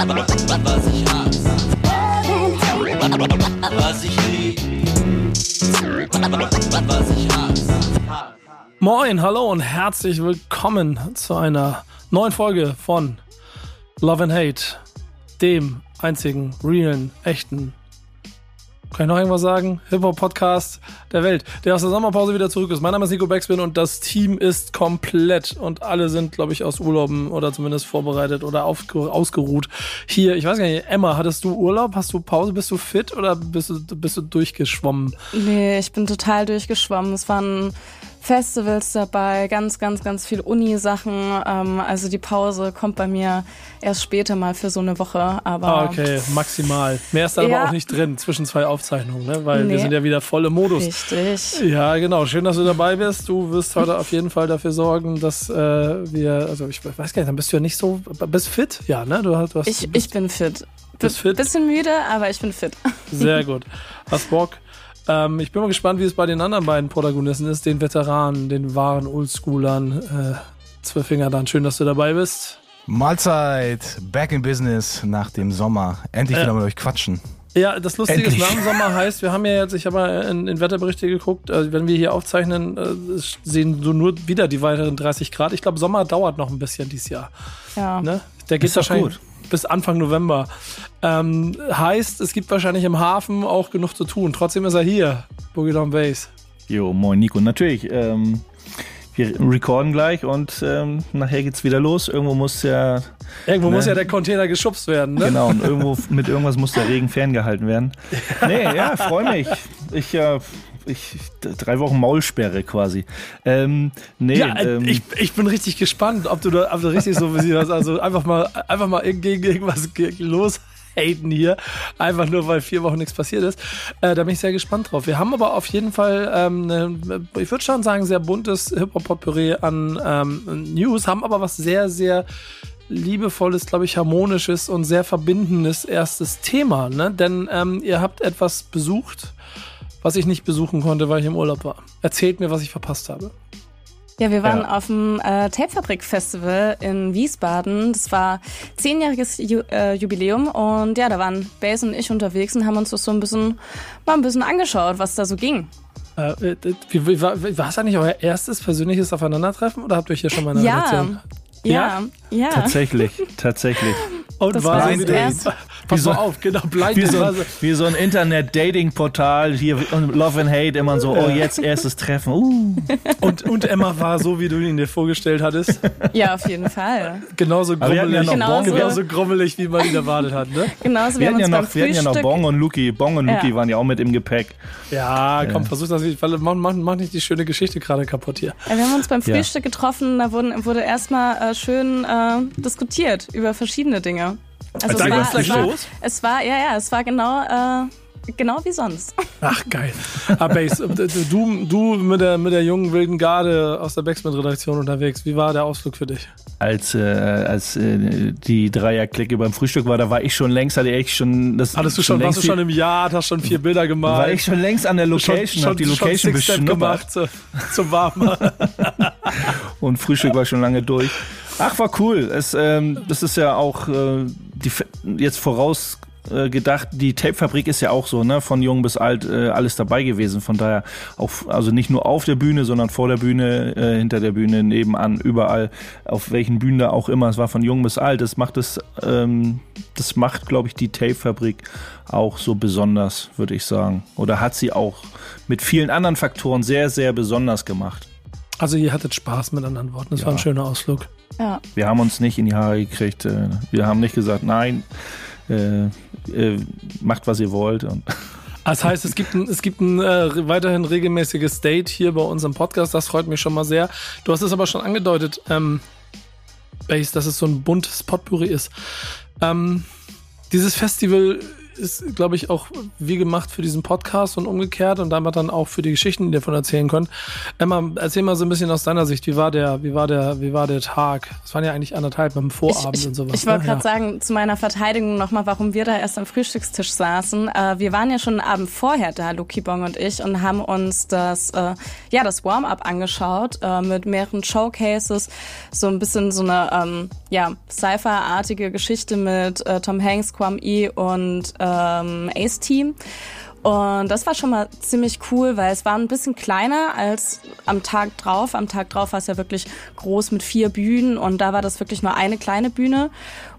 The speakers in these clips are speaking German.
Was ich. Moin, hallo und herzlich willkommen zu einer neuen Folge von Love and Hate, dem einzigen, realen, echten kann ich noch irgendwas sagen? Hip-Hop-Podcast der Welt, der aus der Sommerpause wieder zurück ist. Mein Name ist Nico Backspin und das Team ist komplett und alle sind, glaube ich, aus Urlauben oder zumindest vorbereitet oder auf, ausgeruht. Hier, ich weiß gar nicht, Emma, hattest du Urlaub? Hast du Pause? Bist du fit oder bist du, bist du durchgeschwommen? Nee, ich bin total durchgeschwommen. Es waren Festivals dabei, ganz, ganz, ganz viel Uni-Sachen. Ähm, also die Pause kommt bei mir erst später mal für so eine Woche. Aber ah, okay, maximal. Mehr ist da ja. aber auch nicht drin zwischen zwei Aufzeichnungen, ne? weil nee. wir sind ja wieder voll im Modus. Richtig. Ja, genau. Schön, dass du dabei bist. Du wirst heute auf jeden Fall dafür sorgen, dass äh, wir, also ich weiß gar nicht, dann bist du ja nicht so, bist fit? Ja, ne? Du, du hast, ich, ich bin fit. Bist fit? Bisschen müde, aber ich bin fit. Sehr gut. Hast Bock? Ähm, ich bin mal gespannt, wie es bei den anderen beiden Protagonisten ist, den Veteranen, den wahren Oldschoolern. Äh, Zwölffinger dann, schön, dass du dabei bist. Mahlzeit, back in business nach dem Sommer. Endlich wieder mit euch quatschen. Ja, das Lustige Endlich. ist, nach dem Sommer heißt, wir haben ja jetzt, ich habe mal in, in Wetterberichte geguckt, also wenn wir hier aufzeichnen, äh, sehen so nur wieder die weiteren 30 Grad. Ich glaube, Sommer dauert noch ein bisschen dieses Jahr. Ja. Ne? Der geht wahrscheinlich gut. Bis Anfang November. Ähm, heißt, es gibt wahrscheinlich im Hafen auch genug zu tun. Trotzdem ist er hier, Boogie Down Base. Jo, moin Nico. Natürlich, ähm, wir recorden gleich und ähm, nachher geht's wieder los. Irgendwo muss ja. Irgendwo ne, muss ja der Container geschubst werden, ne? Genau, und irgendwo mit irgendwas muss der Regen ferngehalten werden. Nee, ja, freue mich. Ich äh, ich, drei Wochen Maulsperre quasi. Ähm, nee, ja, ähm, ich, ich bin richtig gespannt, ob du da ob du richtig so wie was, also einfach mal einfach mal gegen irgendwas los haten hier, einfach nur weil vier Wochen nichts passiert ist. Äh, da bin ich sehr gespannt drauf. Wir haben aber auf jeden Fall, ähm, ne, ich würde schon sagen, sehr buntes Hip-Hop-Potpourri an ähm, News, haben aber was sehr, sehr liebevolles, glaube ich, harmonisches und sehr verbindendes erstes Thema. Ne? Denn ähm, ihr habt etwas besucht, was ich nicht besuchen konnte, weil ich im Urlaub war. Erzählt mir, was ich verpasst habe. Ja, wir waren ja. auf dem äh, Tapefabrik-Festival in Wiesbaden. Das war zehnjähriges Ju äh, Jubiläum und ja, da waren Bass und ich unterwegs und haben uns das so ein bisschen mal ein bisschen angeschaut, was da so ging. Äh, äh wie, wie, war, war es eigentlich euer erstes persönliches Aufeinandertreffen oder habt ihr euch hier schon mal eine ja. Relation? Ja, ja. Tatsächlich, tatsächlich. Und das war so Date. Pass so, auf, genau, blind wie, so, wie so ein Internet-Dating-Portal, hier Love and Hate, immer so, oh, jetzt erstes Treffen. Uh. Und, und Emma war so, wie du ihn dir vorgestellt hattest. Ja, auf jeden Fall. Genauso grummelig, ja genauso, genauso grummelig, wie man ihn erwartet hat, ne? Genauso wir, wir, hatten ja noch, wir hatten ja noch Bong und Luki. Bong und Luki ja. waren ja auch mit im Gepäck. Ja, komm, versuch das nicht. Mach, mach, mach nicht die schöne Geschichte gerade kaputt hier. Ja, wir haben uns beim Frühstück getroffen, da wurden, wurde erstmal schön äh, diskutiert über verschiedene Dinge. Also, also es, war, es, war, es war, ja, ja, es war genau, äh, genau wie sonst. Ach, geil. Aber du, du mit der, mit der jungen wilden Garde aus der Backspin-Redaktion unterwegs, wie war der Ausflug für dich? Als, äh, als äh, die Dreier-Clique beim Frühstück war, da war ich schon längst, hatte ich schon das. Hattest du schon, warst du schon im Jahr, hast schon vier Bilder gemacht. War ich schon längst an der Location, schon, hab die Location schon gemacht zu, zum Warmen. Und Frühstück war schon lange durch. Ach, war cool. Es, ähm, das ist ja auch äh, die, jetzt voraus äh, gedacht, die Tapefabrik ist ja auch so, ne, von jung bis alt äh, alles dabei gewesen. Von daher auch, also nicht nur auf der Bühne, sondern vor der Bühne, äh, hinter der Bühne, nebenan, überall, auf welchen Bühnen da auch immer. Es war von jung bis alt. Das macht es, ähm, das macht, glaube ich, die Tapefabrik auch so besonders, würde ich sagen. Oder hat sie auch mit vielen anderen Faktoren sehr, sehr besonders gemacht. Also ihr hattet Spaß mit anderen Worten. Das ja. war ein schöner Ausflug. Ja. Wir haben uns nicht in die Haare gekriegt. Äh, wir haben nicht gesagt, nein, äh, macht was ihr wollt. Das heißt, es gibt ein, es gibt ein äh, weiterhin regelmäßiges Date hier bei unserem Podcast. Das freut mich schon mal sehr. Du hast es aber schon angedeutet, ähm, Base, dass es so ein buntes Potpourri ist. Ähm, dieses Festival ist, glaube ich, auch wie gemacht für diesen Podcast und umgekehrt und damit dann auch für die Geschichten, die ihr davon erzählen könnt. Emma, erzähl mal so ein bisschen aus deiner Sicht, wie war der, wie war der, wie war der Tag? Es waren ja eigentlich anderthalb beim Vorabend ich, ich, und sowas. Ich wollte ne? gerade ja. sagen, zu meiner Verteidigung nochmal, warum wir da erst am Frühstückstisch saßen. Äh, wir waren ja schon einen Abend vorher da, Luki Bong und ich, und haben uns das, äh, ja, das Warm-up angeschaut äh, mit mehreren Showcases, so ein bisschen so eine, ähm, ja, Cypher-artige Geschichte mit äh, Tom Hanks, Kwam E und ähm, Ace Team. Und das war schon mal ziemlich cool, weil es war ein bisschen kleiner als am Tag drauf. Am Tag drauf war es ja wirklich groß mit vier Bühnen und da war das wirklich nur eine kleine Bühne.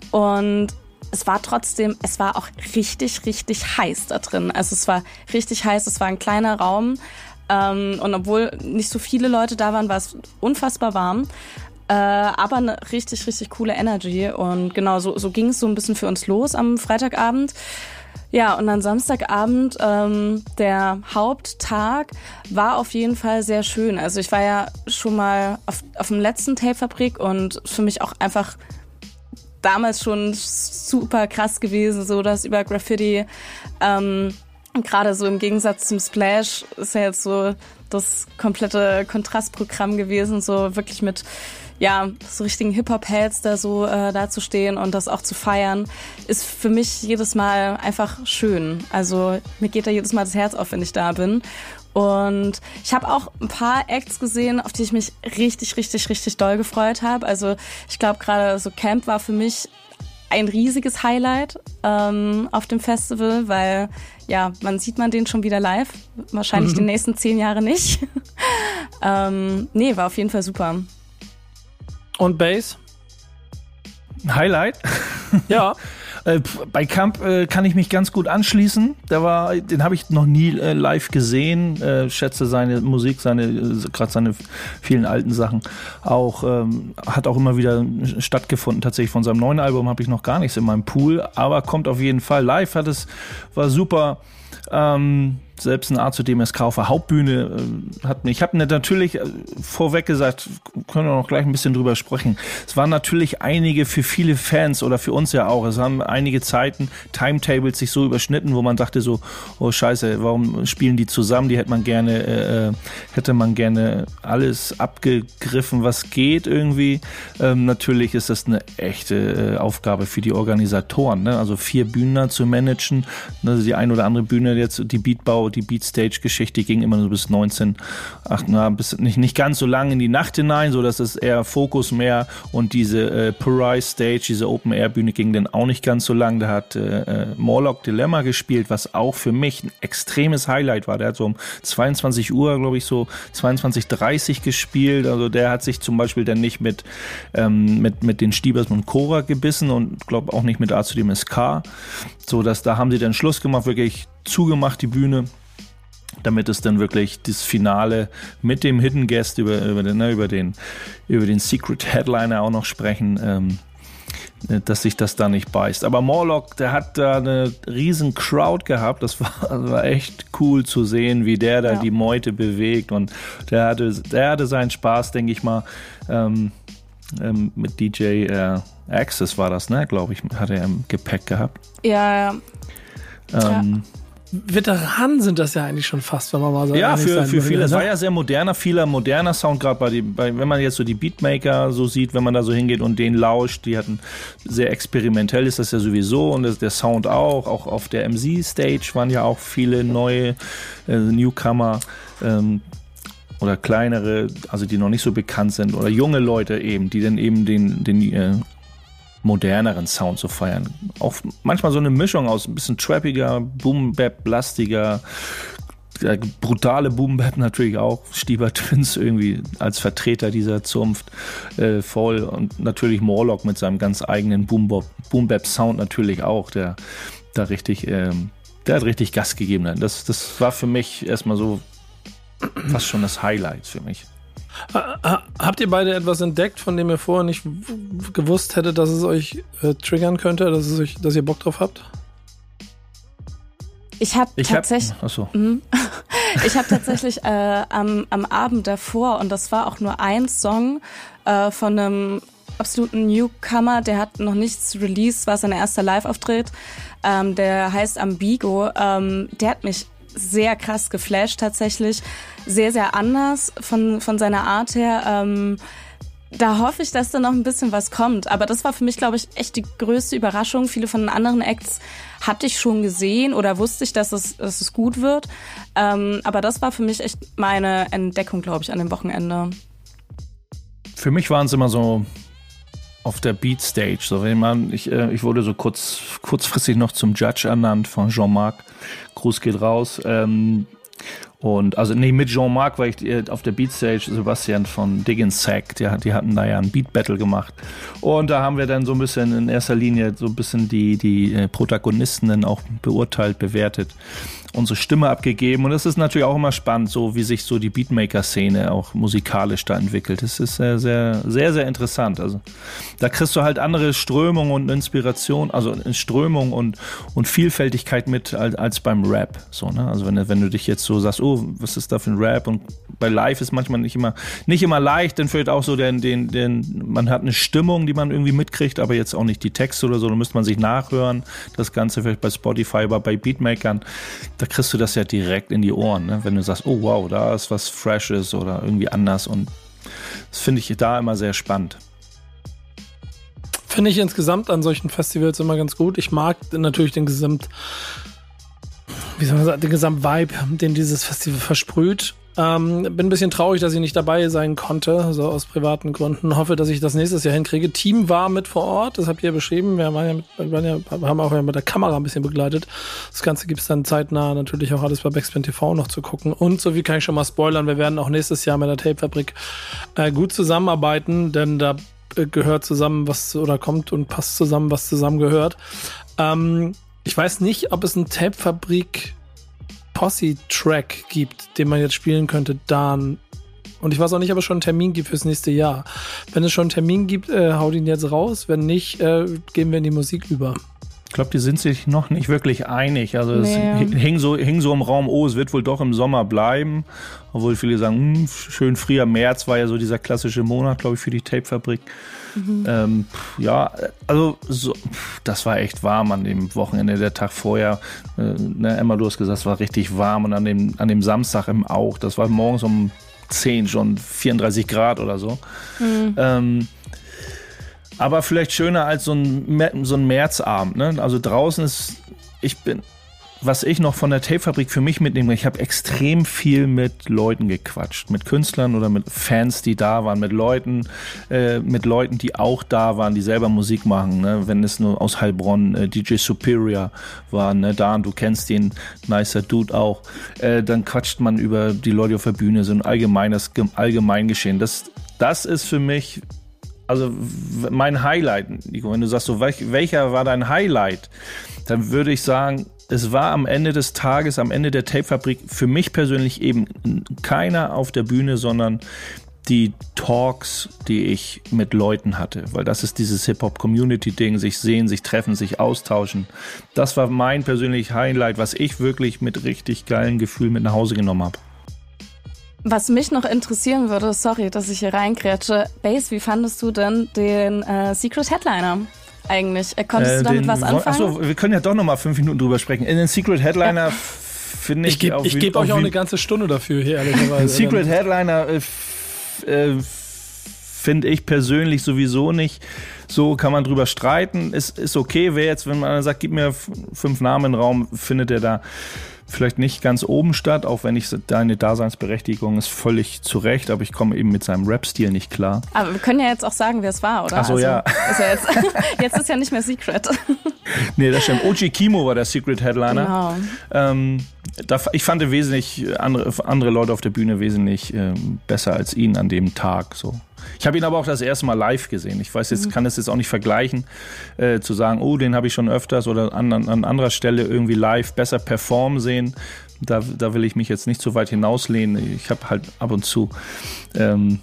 Und es war trotzdem, es war auch richtig, richtig heiß da drin. Also es war richtig heiß, es war ein kleiner Raum. Ähm, und obwohl nicht so viele Leute da waren, war es unfassbar warm. Äh, aber eine richtig, richtig coole Energy. Und genau, so, so ging es so ein bisschen für uns los am Freitagabend. Ja, und dann Samstagabend, ähm, der Haupttag, war auf jeden Fall sehr schön. Also ich war ja schon mal auf, auf dem letzten Tape-Fabrik und für mich auch einfach damals schon super krass gewesen, so dass über Graffiti, ähm, gerade so im Gegensatz zum Splash, ist ja jetzt so das komplette Kontrastprogramm gewesen, so wirklich mit ja, so richtigen Hip-Hop-Heads da so äh, dazustehen und das auch zu feiern, ist für mich jedes Mal einfach schön. Also mir geht da jedes Mal das Herz auf, wenn ich da bin. Und ich habe auch ein paar Acts gesehen, auf die ich mich richtig, richtig, richtig doll gefreut habe. Also ich glaube gerade so Camp war für mich ein riesiges Highlight ähm, auf dem Festival, weil ja, man sieht man den schon wieder live. Wahrscheinlich mhm. die nächsten zehn Jahre nicht. ähm, nee, war auf jeden Fall super. Und Bass? Highlight? Ja. Äh, bei Camp äh, kann ich mich ganz gut anschließen. Der war, den habe ich noch nie äh, live gesehen. Äh, schätze seine Musik, seine gerade seine vielen alten Sachen. Auch ähm, hat auch immer wieder stattgefunden. Tatsächlich von seinem neuen Album habe ich noch gar nichts in meinem Pool, aber kommt auf jeden Fall live. Hat es war super. Ähm, selbst ein A zu DMSK auf der Hauptbühne äh, hat mich. Ich habe natürlich äh, vorweg gesagt, können wir noch gleich ein bisschen drüber sprechen. Es waren natürlich einige für viele Fans oder für uns ja auch. Es haben einige Zeiten Timetables sich so überschnitten, wo man dachte so, oh Scheiße, warum spielen die zusammen? Die hätte man gerne, äh, hätte man gerne alles abgegriffen, was geht irgendwie. Ähm, natürlich ist das eine echte äh, Aufgabe für die Organisatoren. Ne? Also vier Bühnen zu managen, also die ein oder andere Bühne jetzt, die Beatbau die Beatstage-Geschichte ging immer so bis 19, ach, na, bis nicht, nicht ganz so lange in die Nacht hinein, so dass es eher Fokus mehr und diese äh, Parai Stage, diese Open-Air-Bühne ging dann auch nicht ganz so lang. Da hat äh, äh Morlock Dilemma gespielt, was auch für mich ein extremes Highlight war. Der hat so um 22 Uhr, glaube ich, so 22.30 gespielt. Also der hat sich zum Beispiel dann nicht mit, ähm, mit, mit den Stiebers und Cora gebissen und glaube auch nicht mit A zu dem SK. So dass da haben sie dann Schluss gemacht, wirklich zugemacht die Bühne damit es dann wirklich das Finale mit dem Hidden Guest über, über, den, ne, über, den, über den Secret Headliner auch noch sprechen, ähm, dass sich das da nicht beißt. Aber Morlock, der hat da eine riesen Crowd gehabt. Das war, das war echt cool zu sehen, wie der da ja. die Meute bewegt. Und der hatte, der hatte seinen Spaß, denke ich mal, ähm, ähm, mit DJ äh, Access war das, ne? Glaube ich, hat er im Gepäck gehabt. Ja, ja. Ähm, ja. Veteranen sind das ja eigentlich schon fast, wenn man mal so Ja, für, für viele. Es Ne? war ja sehr moderner, vieler moderner Sound, gerade bei, bei, wenn man jetzt so die Beatmaker so sieht, wenn man da so hingeht und den lauscht, die hatten sehr experimentell ist das ja sowieso und das, der Sound auch. Auch auf der MC-Stage waren ja auch viele neue äh, Newcomer. Ähm, oder kleinere, also die noch nicht so bekannt sind, oder junge Leute eben, die dann eben den, den äh, moderneren Sound zu feiern. Auch manchmal so eine Mischung aus ein bisschen trappiger, boom-bap, blastiger, ja, brutale Boom-bap natürlich auch. Stieber Twins irgendwie als Vertreter dieser Zunft äh, voll und natürlich Morlock mit seinem ganz eigenen Boom-bap-Sound natürlich auch, der da richtig, ähm, der hat richtig Gas gegeben. Das, das war für mich erstmal so fast schon das Highlight für mich. Habt ihr beide etwas entdeckt, von dem ihr vorher nicht gewusst hättet, dass es euch äh, triggern könnte, dass, es euch, dass ihr Bock drauf habt? Ich habe tatsächlich, hab, so. ich habe tatsächlich äh, am, am Abend davor und das war auch nur ein Song äh, von einem absoluten Newcomer, der hat noch nichts released, war sein erster Live-Auftritt. Ähm, der heißt Ambigo. Ähm, der hat mich sehr krass geflasht tatsächlich. Sehr, sehr anders von, von seiner Art her. Ähm, da hoffe ich, dass da noch ein bisschen was kommt. Aber das war für mich, glaube ich, echt die größte Überraschung. Viele von den anderen Acts hatte ich schon gesehen oder wusste ich, dass es, dass es gut wird. Ähm, aber das war für mich echt meine Entdeckung, glaube ich, an dem Wochenende. Für mich waren es immer so auf der Beat Stage. So, wenn man, ich, äh, ich wurde so kurz, kurzfristig noch zum Judge ernannt von Jean-Marc. Gruß geht raus. Ähm, und also nee, mit Jean-Marc war ich äh, auf der Beatstage, Sebastian von Diggins Sack, die, die hatten da ja ein Beat Battle gemacht. Und da haben wir dann so ein bisschen in erster Linie so ein bisschen die, die äh, Protagonisten dann auch beurteilt, bewertet unsere Stimme abgegeben. Und es ist natürlich auch immer spannend, so wie sich so die Beatmaker-Szene auch musikalisch da entwickelt. Das ist sehr, sehr, sehr, sehr interessant. Also da kriegst du halt andere Strömungen und Inspiration, also Strömung und, und Vielfältigkeit mit als, als beim Rap. So, ne? Also wenn, wenn du dich jetzt so sagst, oh, was ist da für ein Rap? Und bei Live ist manchmal nicht immer, nicht immer leicht, dann vielleicht auch so den, den, den, man hat eine Stimmung, die man irgendwie mitkriegt, aber jetzt auch nicht die Texte oder so, da müsste man sich nachhören. Das Ganze vielleicht bei Spotify, aber bei Beatmakern da kriegst du das ja direkt in die Ohren, ne? wenn du sagst, oh wow, da ist was Freshes oder irgendwie anders und das finde ich da immer sehr spannend. Finde ich insgesamt an solchen Festivals immer ganz gut. Ich mag natürlich den Gesamt, wie soll man sagen, den Gesamt-Vibe, den dieses Festival versprüht. Ähm, bin ein bisschen traurig, dass ich nicht dabei sein konnte, so aus privaten Gründen. Hoffe, dass ich das nächstes Jahr hinkriege. Team war mit vor Ort, das habt ihr ja beschrieben. Wir waren ja, mit, waren ja, haben auch ja mit der Kamera ein bisschen begleitet. Das Ganze gibt's dann zeitnah natürlich auch alles bei Backspin TV noch zu gucken. Und so wie kann ich schon mal spoilern, wir werden auch nächstes Jahr mit der Tapefabrik äh, gut zusammenarbeiten, denn da äh, gehört zusammen, was oder kommt und passt zusammen, was zusammengehört. Ähm, ich weiß nicht, ob es ein Tapefabrik Posse-Track gibt, den man jetzt spielen könnte, dann. Und ich weiß auch nicht, ob es schon einen Termin gibt fürs nächste Jahr. Wenn es schon einen Termin gibt, äh, haut ihn jetzt raus. Wenn nicht, äh, gehen wir in die Musik über. Ich glaube, die sind sich noch nicht wirklich einig. Also es nee. hing, so, hing so im Raum, oh, es wird wohl doch im Sommer bleiben. Obwohl viele sagen, mh, hm, schön früher März war ja so dieser klassische Monat, glaube ich, für die Tapefabrik. Mhm. Ähm, ja, also so, das war echt warm an dem Wochenende, der Tag vorher. Äh, ne, Emma, du hast gesagt, es war richtig warm und an dem, an dem Samstag im Auch. Das war morgens um 10 schon 34 Grad oder so. Mhm. Ähm, aber vielleicht schöner als so ein, so ein Märzabend. Ne? Also draußen ist, ich bin, was ich noch von der Tapefabrik für mich mitnehme, ich habe extrem viel mit Leuten gequatscht, mit Künstlern oder mit Fans, die da waren, mit Leuten, äh, mit Leuten, die auch da waren, die selber Musik machen. Ne? Wenn es nur aus Heilbronn äh, DJ Superior war, ne? da du kennst den, nicer Dude auch, äh, dann quatscht man über die Leute auf der Bühne, so ein allgemeines Allgemeingeschehen. Das, das ist für mich also mein Highlight, Nico, wenn du sagst, so, welcher war dein Highlight, dann würde ich sagen, es war am Ende des Tages, am Ende der Tapefabrik für mich persönlich eben keiner auf der Bühne, sondern die Talks, die ich mit Leuten hatte, weil das ist dieses Hip-Hop-Community-Ding, sich sehen, sich treffen, sich austauschen. Das war mein persönliches Highlight, was ich wirklich mit richtig geilen Gefühlen mit nach Hause genommen habe. Was mich noch interessieren würde, sorry, dass ich hier reingrätsche, Base, wie fandest du denn den äh, Secret Headliner? eigentlich? Äh, konntest äh, du damit was anfangen? Achso, wir können ja doch noch mal fünf Minuten drüber sprechen. In den Secret Headliner ja. finde ich. Ich gebe geb euch auch eine ganze Stunde dafür hier, ehrlicherweise. Secret Headliner äh, äh, finde ich persönlich sowieso nicht. So kann man drüber streiten. Ist, ist okay, wer jetzt, wenn man sagt, gib mir fünf Namen in den Raum, findet er da vielleicht nicht ganz oben statt, auch wenn ich deine Daseinsberechtigung ist völlig zu Recht, aber ich komme eben mit seinem Rap-Stil nicht klar. Aber wir können ja jetzt auch sagen, wer es war, oder? Ach so, also, ja. Ist ja jetzt, jetzt ist ja nicht mehr Secret. Nee, das stimmt. Oji Kimo war der Secret Headliner. Genau. Ähm, da, ich fand wesentlich andere, andere Leute auf der Bühne wesentlich äh, besser als ihn an dem Tag. So. Ich habe ihn aber auch das erste Mal live gesehen. Ich weiß jetzt, mhm. kann es jetzt auch nicht vergleichen, äh, zu sagen, oh, den habe ich schon öfters oder an, an anderer Stelle irgendwie live besser performen sehen. Da, da will ich mich jetzt nicht so weit hinauslehnen. Ich habe halt ab und zu ähm,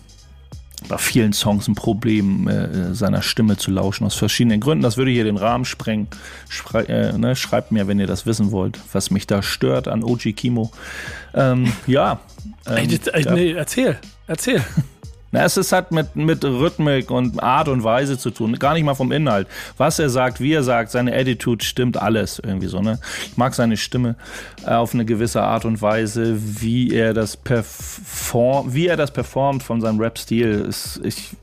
bei vielen Songs ein Problem, äh, seiner Stimme zu lauschen, aus verschiedenen Gründen. Das würde hier den Rahmen sprengen. Schrei, äh, ne, schreibt mir, wenn ihr das wissen wollt, was mich da stört an Oji Kimo. Ähm, ja. Ähm, Ey, nee, erzähl, erzähl. Na, es ist halt mit, mit Rhythmik und Art und Weise zu tun, gar nicht mal vom Inhalt. Was er sagt, wie er sagt, seine Attitude stimmt alles irgendwie so, ne? Ich mag seine Stimme äh, auf eine gewisse Art und Weise, wie er das performt, wie er das performt von seinem Rap-Stil. Ich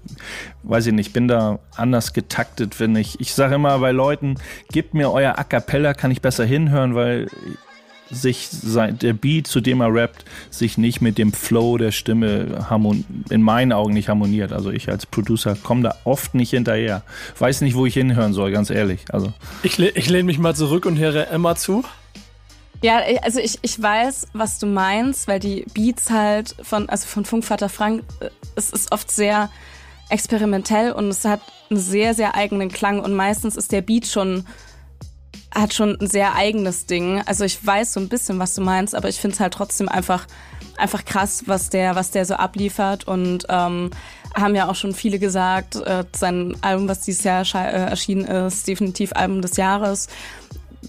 weiß ich nicht, bin da anders getaktet, wenn ich, ich sage immer bei Leuten, gebt mir euer A Cappella, kann ich besser hinhören, weil sich sein, der Beat, zu dem er rappt, sich nicht mit dem Flow der Stimme in meinen Augen nicht harmoniert. Also ich als Producer komme da oft nicht hinterher. Weiß nicht, wo ich hinhören soll, ganz ehrlich. Also ich, ich lehne mich mal zurück und höre Emma zu. Ja, also ich, ich weiß, was du meinst, weil die Beats halt von, also von Funkvater Frank, äh, es ist oft sehr experimentell und es hat einen sehr, sehr eigenen Klang und meistens ist der Beat schon hat schon ein sehr eigenes Ding. Also ich weiß so ein bisschen, was du meinst, aber ich finde es halt trotzdem einfach, einfach krass, was der, was der so abliefert. Und ähm, haben ja auch schon viele gesagt, äh, sein Album, was dieses Jahr äh, erschienen ist, definitiv Album des Jahres.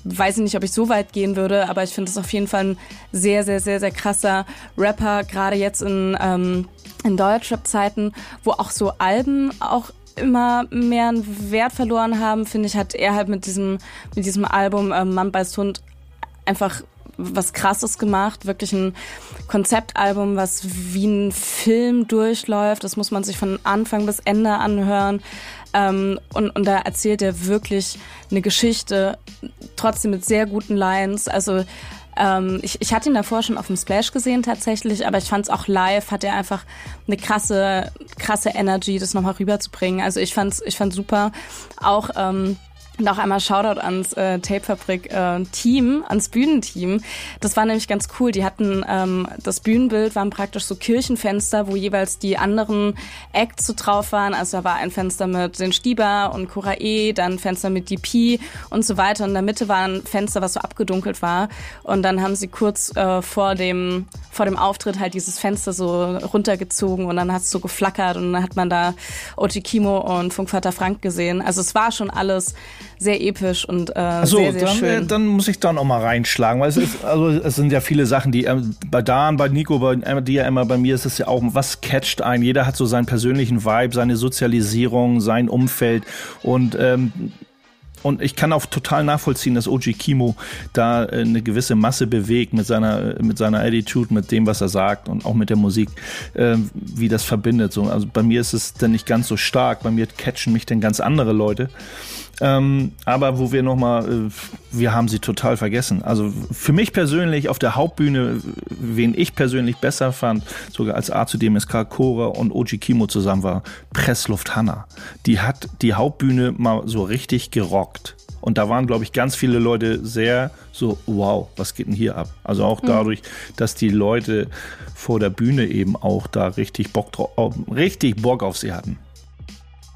Weiß ich nicht, ob ich so weit gehen würde, aber ich finde es auf jeden Fall ein sehr, sehr, sehr, sehr krasser Rapper, gerade jetzt in, ähm, in Deutschrap-Zeiten, wo auch so Alben auch immer mehr einen Wert verloren haben, finde ich, hat er halt mit diesem, mit diesem Album äh, Mann beißt Hund einfach was krasses gemacht, wirklich ein Konzeptalbum, was wie ein Film durchläuft. Das muss man sich von Anfang bis Ende anhören. Ähm, und, und da erzählt er wirklich eine Geschichte, trotzdem mit sehr guten Lines. Also ähm, ich, ich hatte ihn davor schon auf dem Splash gesehen tatsächlich, aber ich fand es auch live, hat er einfach eine krasse, krasse Energy, das nochmal rüberzubringen. Also ich fand's, ich fand's super. Auch ähm, noch einmal Shoutout ans äh, Tapefabrik-Team, äh, ans Bühnenteam. Das war nämlich ganz cool. Die hatten ähm, das Bühnenbild waren praktisch so Kirchenfenster, wo jeweils die anderen Acts so drauf waren. Also da war ein Fenster mit den Stieber und Kurae, dann ein Fenster mit DP und so weiter. Und in der Mitte war ein Fenster, was so abgedunkelt war. Und dann haben sie kurz äh, vor dem vor dem Auftritt halt dieses Fenster so runtergezogen und dann hat es so geflackert und dann hat man da Ochi Kimo und Funkvater Frank gesehen. Also es war schon alles sehr episch und äh, so, sehr, sehr dann, schön. Äh, dann muss ich da noch mal reinschlagen, weil es ist, also es sind ja viele Sachen, die äh, bei Dan, bei Nico, bei dir immer, bei mir ist es ja auch, was catcht ein? Jeder hat so seinen persönlichen Vibe, seine Sozialisierung, sein Umfeld und ähm, und ich kann auch total nachvollziehen, dass Oji Kimo da äh, eine gewisse Masse bewegt mit seiner, mit seiner Attitude, mit dem, was er sagt und auch mit der Musik, äh, wie das verbindet. So, also bei mir ist es dann nicht ganz so stark. Bei mir catchen mich dann ganz andere Leute. Ähm, aber wo wir nochmal, äh, wir haben sie total vergessen. Also für mich persönlich auf der Hauptbühne, wen ich persönlich besser fand, sogar als A zu DMSK Cora und Oji Kimo zusammen war, Pressluft Hanna. Die hat die Hauptbühne mal so richtig gerockt. Und da waren, glaube ich, ganz viele Leute sehr so, wow, was geht denn hier ab? Also auch mhm. dadurch, dass die Leute vor der Bühne eben auch da richtig Bock drauf, richtig Bock auf sie hatten.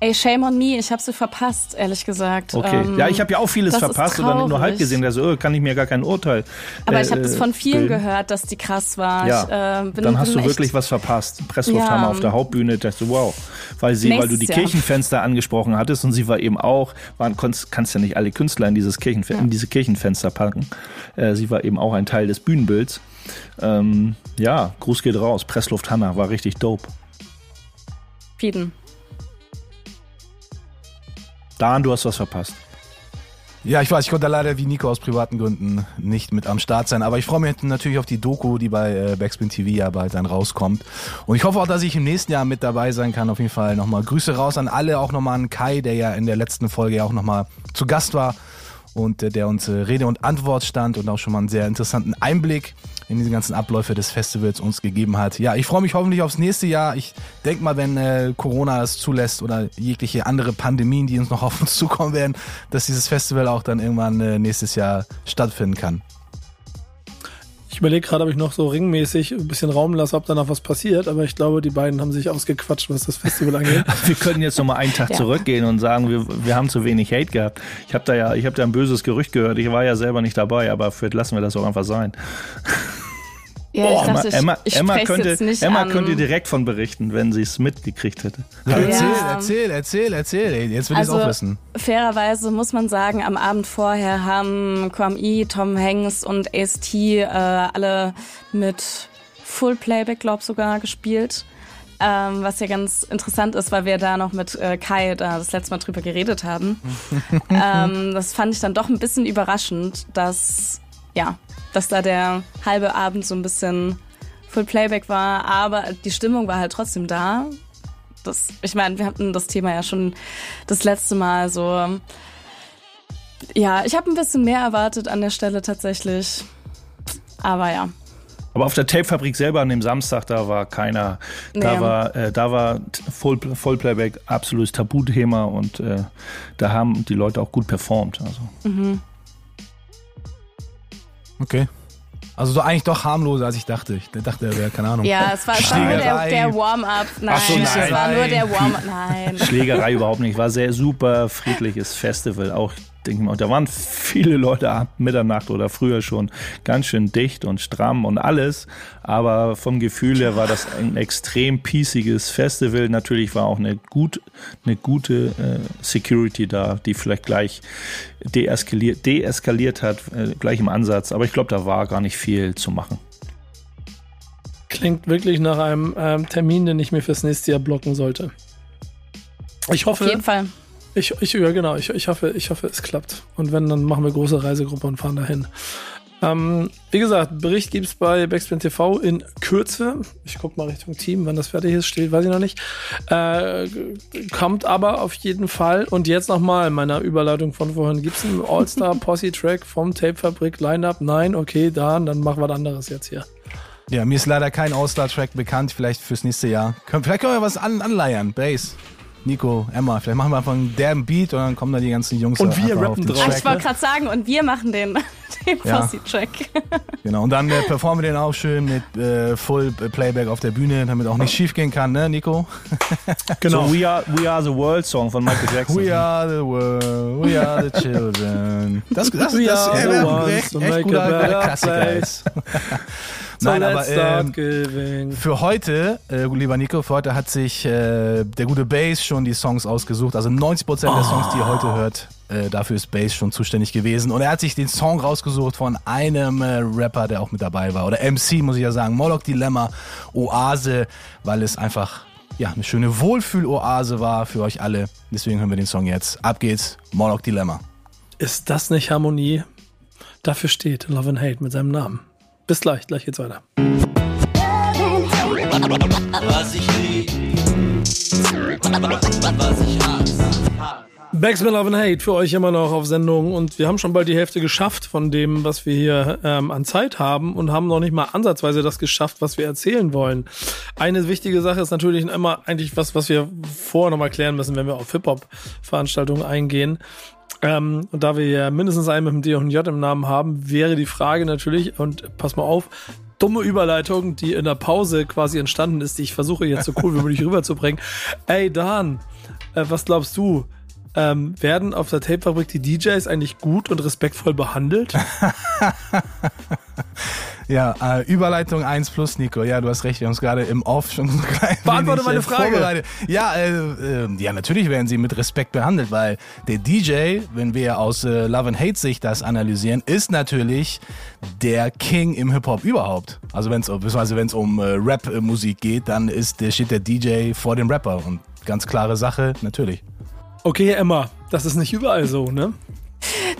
Ey, shame on me, ich habe sie verpasst, ehrlich gesagt. Okay, ähm, ja, ich habe ja auch vieles verpasst und dann nur halb gesehen. Also oh, kann ich mir gar kein Urteil. Aber äh, ich habe das von vielen bilden. gehört, dass die krass war. Ja, ich, äh, bin, dann hast du wirklich was verpasst. Presslufthammer ja. auf der Hauptbühne, dachte wow, weil sie, Nächstes weil du die Jahr. Kirchenfenster angesprochen hattest und sie war eben auch, waren, kannst, kannst ja nicht alle Künstler in dieses Kirchenfe ja. in diese Kirchenfenster packen. Äh, sie war eben auch ein Teil des Bühnenbilds. Ähm, ja, Gruß geht raus. Pressluft Hanna war richtig dope. Vielen. Dan, du hast was verpasst. Ja, ich weiß, ich konnte leider wie Nico aus privaten Gründen nicht mit am Start sein, aber ich freue mich natürlich auf die Doku, die bei äh, Backspin TV ja bald dann rauskommt. Und ich hoffe auch, dass ich im nächsten Jahr mit dabei sein kann. Auf jeden Fall nochmal Grüße raus an alle, auch nochmal an Kai, der ja in der letzten Folge ja auch nochmal zu Gast war und äh, der uns äh, Rede und Antwort stand und auch schon mal einen sehr interessanten Einblick in diese ganzen Abläufe des Festivals uns gegeben hat. Ja, ich freue mich hoffentlich aufs nächste Jahr. Ich denke mal, wenn äh, Corona es zulässt oder jegliche andere Pandemien, die uns noch auf uns zukommen werden, dass dieses Festival auch dann irgendwann äh, nächstes Jahr stattfinden kann. Ich überlege gerade, ob ich noch so ringmäßig ein bisschen Raum lasse, ob da noch was passiert, aber ich glaube, die beiden haben sich ausgequatscht, was das Festival angeht. wir können jetzt noch mal einen Tag ja. zurückgehen und sagen, wir, wir haben zu wenig Hate gehabt. Ich habe da ja, ich habe da ein böses Gerücht gehört. Ich war ja selber nicht dabei, aber vielleicht lassen wir das auch einfach sein. Ja, oh, ich dachte, Emma, ich, Emma, könnte, Emma könnte direkt von berichten, wenn sie es mitgekriegt hätte. Ja. Erzähl, erzähl, erzähl, erzähl. Jetzt will also, ich es auch wissen. Fairerweise muss man sagen, am Abend vorher haben QMI, Tom Hanks und AST äh, alle mit Full Playback, glaub sogar, gespielt. Ähm, was ja ganz interessant ist, weil wir da noch mit äh, Kai da das letzte Mal drüber geredet haben. ähm, das fand ich dann doch ein bisschen überraschend, dass, ja, dass da der halbe Abend so ein bisschen Full Playback war, aber die Stimmung war halt trotzdem da. Das, ich meine, wir hatten das Thema ja schon das letzte Mal so. Ja, ich habe ein bisschen mehr erwartet an der Stelle tatsächlich. Aber ja. Aber auf der Tapefabrik selber an dem Samstag, da war keiner, da Nee. war, äh, da war Full, Vollplayback absolutes Tabuthema und äh, da haben die Leute auch gut performt. Also. Okay. Also so eigentlich doch harmloser, als ich dachte. Ich dachte, er wäre, keine Ahnung. Ja, es war, es war nur der, der Warm-up. Nein, so, es nein. war nur der Warm-up. Nein. Schlägerei überhaupt nicht. War sehr super friedliches Festival. Auch, denke ich mal, da waren viele Leute ab Mitternacht oder früher schon ganz schön dicht und stramm und alles. Aber vom Gefühl her war das ein extrem pieciges Festival. Natürlich war auch eine, gut, eine gute äh, Security da, die vielleicht gleich deeskaliert, deeskaliert hat, äh, gleich im Ansatz. Aber ich glaube, da war gar nicht viel zu machen. Klingt wirklich nach einem ähm, Termin, den ich mir fürs nächste Jahr blocken sollte. Ich Auf hoffe, jeden Fall. Ich, ich, ja, genau, ich, ich, hoffe, ich hoffe, es klappt. Und wenn, dann machen wir große Reisegruppe und fahren dahin. Ähm, wie gesagt, Bericht gibt's bei Backspin TV in Kürze. Ich guck mal Richtung Team, wann das fertig ist, steht, weiß ich noch nicht. Äh, kommt aber auf jeden Fall. Und jetzt nochmal in meiner Überleitung von vorhin. Gibt's einen All-Star-Posse-Track vom Tapefabrik Lineup? Nein, okay, da, dann machen wir was anderes jetzt hier. Ja, mir ist leider kein All-Star-Track bekannt, vielleicht fürs nächste Jahr. Vielleicht können wir was an, anleiern. Bass, Nico, Emma, vielleicht machen wir einfach einen derben Beat und dann kommen da die ganzen Jungs Und wir rappen drauf. Track. ich wollte gerade sagen, und wir machen den, den Ja. Posse-Track. Genau, und dann äh, performen wir den auch schön mit äh, Full Playback auf der Bühne, damit auch nichts schief gehen kann, ne, Nico? Genau. So We Are, We Are the World Song von Michael Jackson. We are the world, we are the children. Das, das, das, We das are äh, the äh, ones echt, to echt make guter a better Klassiker place. Ist. Nein, aber ähm. Für heute, äh, lieber Nico, für heute hat sich äh, der gute Bass schon die Songs ausgesucht. Also 90% der Songs, die ihr heute hört, äh, dafür ist Bass schon zuständig gewesen. Und er hat sich den Song rausgesucht von einem äh, Rapper, der auch mit dabei war. Oder MC, muss ich ja sagen. Moloch Dilemma, Oase, weil es einfach ja, eine schöne Wohlfühl-Oase war für euch alle. Deswegen hören wir den Song jetzt. Ab geht's, Moloch Dilemma. Ist das nicht Harmonie? Dafür steht Love and Hate mit seinem Namen. Bis gleich, gleich geht's weiter. Was ich lieb, was ich hasse. Backspin Love and Hate für euch immer noch auf Sendung und wir haben schon bald die Hälfte geschafft von dem, was wir hier ähm, an Zeit haben und haben noch nicht mal ansatzweise das geschafft, was wir erzählen wollen. Eine wichtige Sache ist natürlich immer eigentlich was, was wir vorher nochmal klären müssen, wenn wir auf Hip-Hop-Veranstaltungen eingehen. Ähm, und da wir ja mindestens einen mit dem D und J im Namen haben, wäre die Frage natürlich, und pass mal auf, dumme Überleitung, die in der Pause quasi entstanden ist, die ich versuche jetzt so cool wie möglich rüberzubringen. Ey, Dan, äh, was glaubst du? Ähm, werden auf der Tapefabrik die DJs eigentlich gut und respektvoll behandelt? Ja, äh, Überleitung 1 plus, Nico. Ja, du hast recht, wir haben uns gerade im Off schon so klein Beantworte meine Frage. Ja, äh, äh, ja, natürlich werden sie mit Respekt behandelt, weil der DJ, wenn wir aus äh, Love and Hate Sicht das analysieren, ist natürlich der King im Hip-Hop überhaupt. Also wenn es beziehungsweise wenn es um äh, Rap-Musik geht, dann ist, steht der DJ vor dem Rapper. Und ganz klare Sache, natürlich. Okay, Emma, das ist nicht überall so, ne?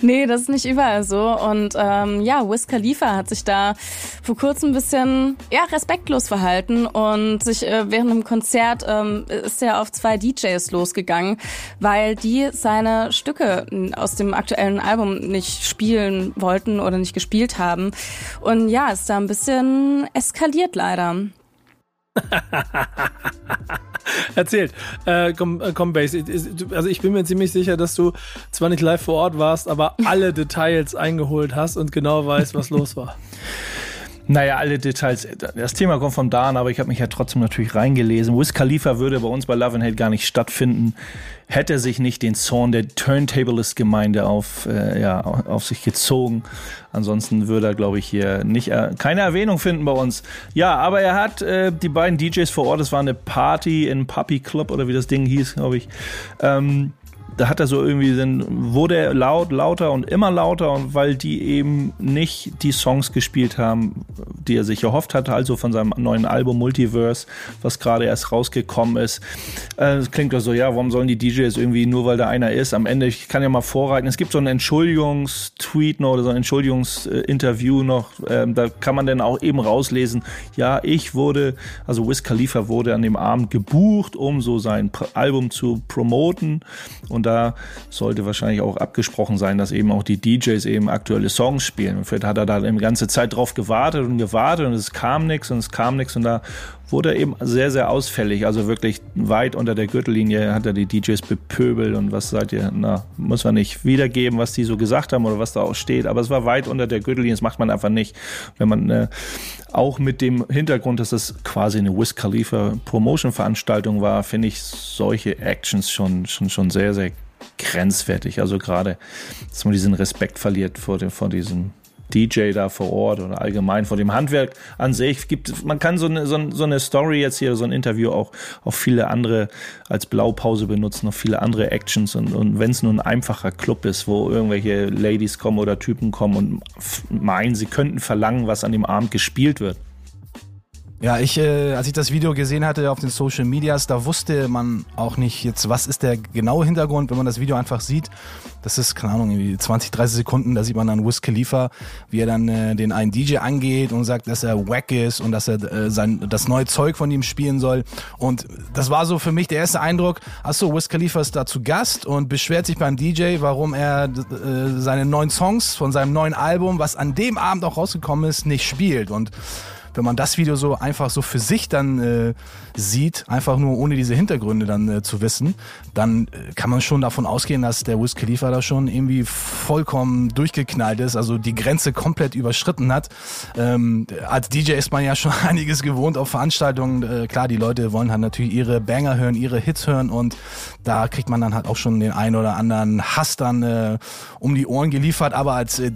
Nee, das ist nicht überall so. Und ähm, ja, Wiz Khalifa hat sich da vor kurzem ein bisschen ja, respektlos verhalten und sich äh, während einem Konzert ähm, ist er auf zwei DJs losgegangen, weil die seine Stücke aus dem aktuellen Album nicht spielen wollten oder nicht gespielt haben. Und ja, ist da ein bisschen eskaliert leider. Erzählt. Äh, komm, äh, komm, Base. Also ich bin mir ziemlich sicher, dass du zwar nicht live vor Ort warst, aber alle Details eingeholt hast und genau weißt, was los war. Naja, alle Details. Das Thema kommt von Dan, aber ich habe mich ja trotzdem natürlich reingelesen. Wiz Khalifa würde bei uns bei Love and Hate gar nicht stattfinden, hätte sich nicht den Zorn der Turntablist-Gemeinde auf, äh, ja, auf sich gezogen. Ansonsten würde er, glaube ich, hier nicht äh, keine Erwähnung finden bei uns. Ja, aber er hat äh, die beiden DJs vor Ort, es war eine Party in Puppy Club oder wie das Ding hieß, glaube ich. Ähm, da hat er so irgendwie, dann wurde er laut, lauter und immer lauter und weil die eben nicht die Songs gespielt haben, die er sich erhofft hatte, also von seinem neuen Album Multiverse, was gerade erst rausgekommen ist. Äh, das klingt doch so, ja, warum sollen die DJs irgendwie, nur weil da einer ist, am Ende, ich kann ja mal vorreiten, es gibt so einen Entschuldigungstweet noch oder so ein Entschuldigungsinterview noch, ähm, da kann man dann auch eben rauslesen, ja, ich wurde, also Wiz Khalifa wurde an dem Abend gebucht, um so sein Album zu promoten und da sollte wahrscheinlich auch abgesprochen sein, dass eben auch die DJs eben aktuelle Songs spielen. Und vielleicht hat er da eine ganze Zeit drauf gewartet und gewartet und es kam nichts und es kam nichts und da wurde eben sehr, sehr ausfällig. Also wirklich weit unter der Gürtellinie hat er die DJs bepöbelt und was seid ihr? Na, muss man nicht wiedergeben, was die so gesagt haben oder was da auch steht. Aber es war weit unter der Gürtellinie. Das macht man einfach nicht. Wenn man äh, auch mit dem Hintergrund, dass es quasi eine Wiz Khalifa Promotion Veranstaltung war, finde ich solche Actions schon, schon, schon sehr, sehr grenzwertig. Also gerade, dass man diesen Respekt verliert vor, dem, vor diesem DJ da vor Ort oder allgemein vor dem Handwerk an sich. Gibt man kann so eine, so, so eine Story jetzt hier so ein Interview auch auf viele andere als Blaupause benutzen auf viele andere Actions und, und wenn es nur ein einfacher Club ist wo irgendwelche Ladies kommen oder Typen kommen und meinen sie könnten verlangen was an dem Abend gespielt wird ja, ich, äh, als ich das Video gesehen hatte auf den Social Medias, da wusste man auch nicht jetzt, was ist der genaue Hintergrund, wenn man das Video einfach sieht. Das ist, keine Ahnung, irgendwie 20, 30 Sekunden, da sieht man dann Wiz Khalifa, wie er dann äh, den einen DJ angeht und sagt, dass er wack ist und dass er äh, sein, das neue Zeug von ihm spielen soll. Und das war so für mich der erste Eindruck, ach so, Wiz Khalifa ist da zu Gast und beschwert sich beim DJ, warum er äh, seine neuen Songs von seinem neuen Album, was an dem Abend auch rausgekommen ist, nicht spielt. Und wenn man das Video so einfach so für sich dann äh, sieht, einfach nur ohne diese Hintergründe dann äh, zu wissen, dann äh, kann man schon davon ausgehen, dass der Wiz Khalifa da schon irgendwie vollkommen durchgeknallt ist, also die Grenze komplett überschritten hat. Ähm, als DJ ist man ja schon einiges gewohnt auf Veranstaltungen. Äh, klar, die Leute wollen halt natürlich ihre Banger hören, ihre Hits hören und da kriegt man dann halt auch schon den einen oder anderen Hass dann äh, um die Ohren geliefert, aber als äh,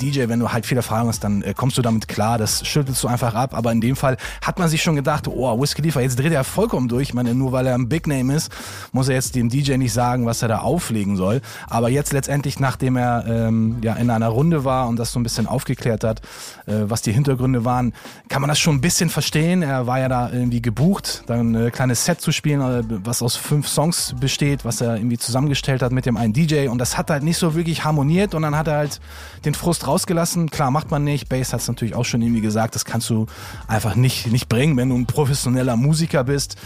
DJ, wenn du halt viel Erfahrung hast, dann äh, kommst du damit klar, das schüttelst du einfach ab. Aber in dem Fall hat man sich schon gedacht, oh, Whiskey Khalifa, jetzt dreht er vollkommen durch. Ich meine, nur weil er ein Big Name ist, muss er jetzt dem DJ nicht sagen, was er da auflegen soll. Aber jetzt letztendlich, nachdem er ähm, ja in einer Runde war und das so ein bisschen aufgeklärt hat, äh, was die Hintergründe waren, kann man das schon ein bisschen verstehen. Er war ja da irgendwie gebucht, dann ein kleines Set zu spielen, äh, was aus fünf Songs besteht, was er irgendwie zusammengestellt hat mit dem einen DJ. Und das hat halt nicht so wirklich harmoniert und dann hat er halt den Frust rausgelassen. Klar, macht man nicht. Bass hat es natürlich auch schon irgendwie gesagt, das kannst du einfach nicht, nicht bringen. Wenn du ein professioneller Musiker bist,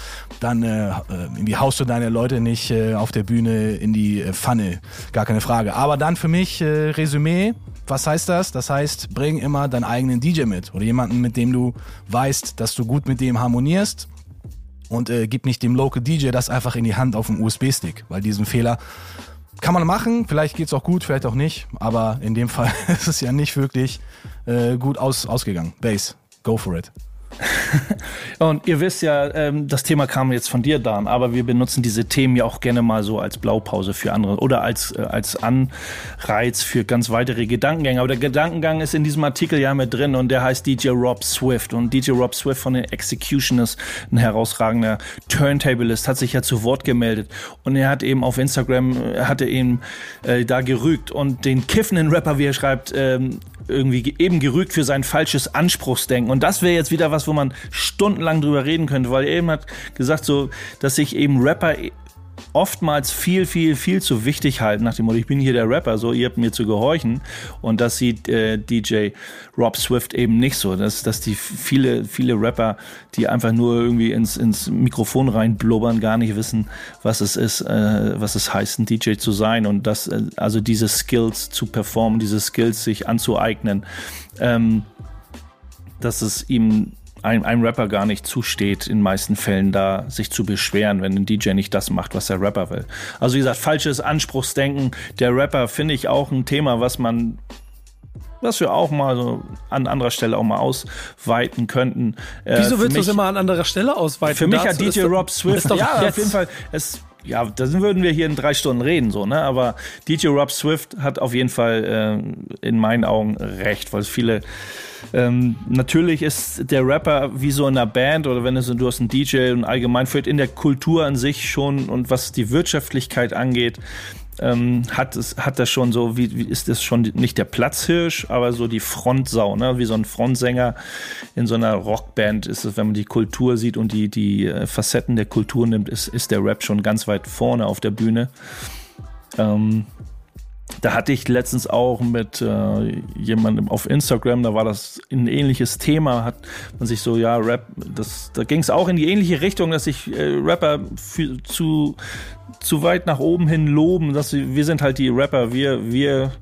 dann äh, irgendwie haust du deine Leute nicht äh, auf der Bühne in die äh, Pfanne. Gar keine Frage. Aber dann für mich äh, Resümee. Was heißt das? Das heißt, bring immer deinen eigenen DJ mit oder jemanden, mit dem du weißt, dass du gut mit dem harmonierst und äh, gib nicht dem Local DJ das einfach in die Hand auf dem USB-Stick, weil diesen Fehler kann man machen, vielleicht geht's auch gut, vielleicht auch nicht, aber in dem Fall ist es ja nicht wirklich äh, gut aus, ausgegangen. Bass, go for it. und ihr wisst ja, ähm, das Thema kam jetzt von dir, Dan, aber wir benutzen diese Themen ja auch gerne mal so als Blaupause für andere oder als, äh, als Anreiz für ganz weitere Gedankengänge. Aber der Gedankengang ist in diesem Artikel ja mit drin und der heißt DJ Rob Swift. Und DJ Rob Swift von den Executioners, ein herausragender Turntablist, hat sich ja zu Wort gemeldet. Und er hat eben auf Instagram, äh, hatte eben äh, da gerügt und den kiffenden Rapper, wie er schreibt, ähm, irgendwie eben gerügt für sein falsches Anspruchsdenken. Und das wäre jetzt wieder was, wo man stundenlang drüber reden könnte, weil er eben hat gesagt, so, dass sich eben Rapper oftmals viel, viel, viel zu wichtig halten, nach dem Motto, ich bin hier der Rapper, so, ihr habt mir zu gehorchen. Und das sieht äh, DJ Rob Swift eben nicht so. Dass, dass die viele, viele Rapper, die einfach nur irgendwie ins, ins Mikrofon reinblubbern, gar nicht wissen, was es ist, äh, was es heißt, ein DJ zu sein und das, äh, also diese Skills zu performen, diese Skills sich anzueignen, ähm, dass es ihm einem, einem Rapper gar nicht zusteht, in meisten Fällen da sich zu beschweren, wenn ein DJ nicht das macht, was der Rapper will. Also wie gesagt, falsches Anspruchsdenken der Rapper finde ich auch ein Thema, was man was wir auch mal so an anderer Stelle auch mal ausweiten könnten. Äh, Wieso willst du es immer an anderer Stelle ausweiten? Für mich hat DJ Rob Swift, ja, auf jeden Fall, es ja, da würden wir hier in drei Stunden reden, so, ne? Aber DJ Rob Swift hat auf jeden Fall äh, in meinen Augen recht, weil es viele ähm, natürlich ist der Rapper wie so in einer Band oder wenn du, du hast einen DJ und allgemein führt in der Kultur an sich schon und was die Wirtschaftlichkeit angeht, ähm, hat es hat das schon so wie, wie ist das schon nicht der Platzhirsch, aber so die Frontsau, ne? Wie so ein Frontsänger in so einer Rockband ist es, wenn man die Kultur sieht und die die äh, Facetten der Kultur nimmt, ist ist der Rap schon ganz weit vorne auf der Bühne. Ähm, da hatte ich letztens auch mit äh, jemandem auf Instagram, da war das ein ähnliches Thema, hat man sich so, ja, Rap, das, da ging es auch in die ähnliche Richtung, dass sich äh, Rapper für, zu, zu weit nach oben hin loben, dass sie, wir sind halt die Rapper, wir, wir,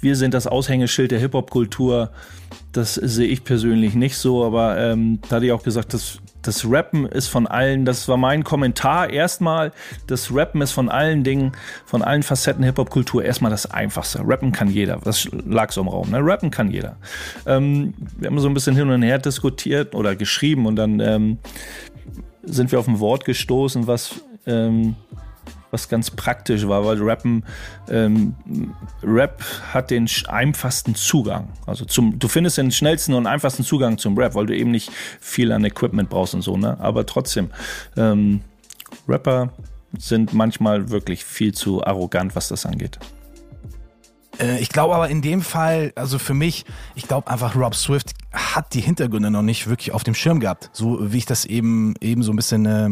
wir sind das Aushängeschild der Hip-Hop-Kultur. Das sehe ich persönlich nicht so, aber ähm, da hatte ich auch gesagt, dass das Rappen ist von allen, das war mein Kommentar erstmal, das Rappen ist von allen Dingen, von allen Facetten Hip-Hop-Kultur erstmal das Einfachste. Rappen kann jeder, das lag so im Raum, ne? Rappen kann jeder. Ähm, wir haben so ein bisschen hin und her diskutiert oder geschrieben und dann ähm, sind wir auf ein Wort gestoßen, was ähm, was ganz praktisch war, weil Rappen, ähm, Rap hat den einfachsten Zugang. Also zum, du findest den schnellsten und einfachsten Zugang zum Rap, weil du eben nicht viel an Equipment brauchst und so, ne? Aber trotzdem, ähm, Rapper sind manchmal wirklich viel zu arrogant, was das angeht. Äh, ich glaube aber in dem Fall, also für mich, ich glaube einfach, Rob Swift hat die Hintergründe noch nicht wirklich auf dem Schirm gehabt. So wie ich das eben, eben so ein bisschen äh,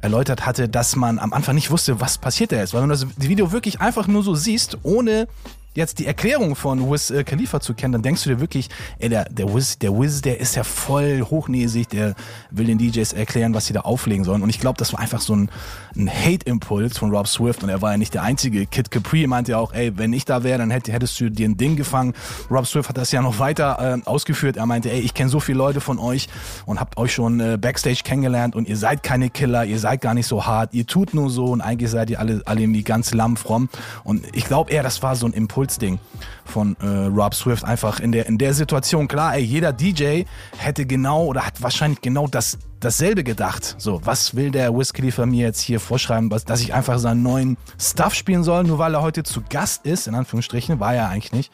erläutert hatte, dass man am Anfang nicht wusste, was passiert da jetzt. Weil wenn du das Video wirklich einfach nur so siehst, ohne jetzt die Erklärung von Wiz äh, Khalifa zu kennen, dann denkst du dir wirklich, ey, der, der Wiz, der Wiz, der ist ja voll hochnäsig, der will den DJs erklären, was sie da auflegen sollen. Und ich glaube, das war einfach so ein, ein Hate-Impuls von Rob Swift und er war ja nicht der einzige. Kid Capri meinte ja auch, ey, wenn ich da wäre, dann hätt, hättest du dir ein Ding gefangen. Rob Swift hat das ja noch weiter äh, ausgeführt. Er meinte, ey, ich kenne so viele Leute von euch und habt euch schon äh, Backstage kennengelernt und ihr seid keine Killer, ihr seid gar nicht so hart, ihr tut nur so und eigentlich seid ihr alle, alle irgendwie ganz lammfromm. Und ich glaube eher, das war so ein Impuls Impulsding von äh, Rob Swift einfach in der in der Situation. Klar ey jeder DJ hätte genau oder hat wahrscheinlich genau das dasselbe gedacht. So, was will der Khalifa mir jetzt hier vorschreiben, was, dass ich einfach seinen neuen Stuff spielen soll, nur weil er heute zu Gast ist, in Anführungsstrichen, war er eigentlich nicht.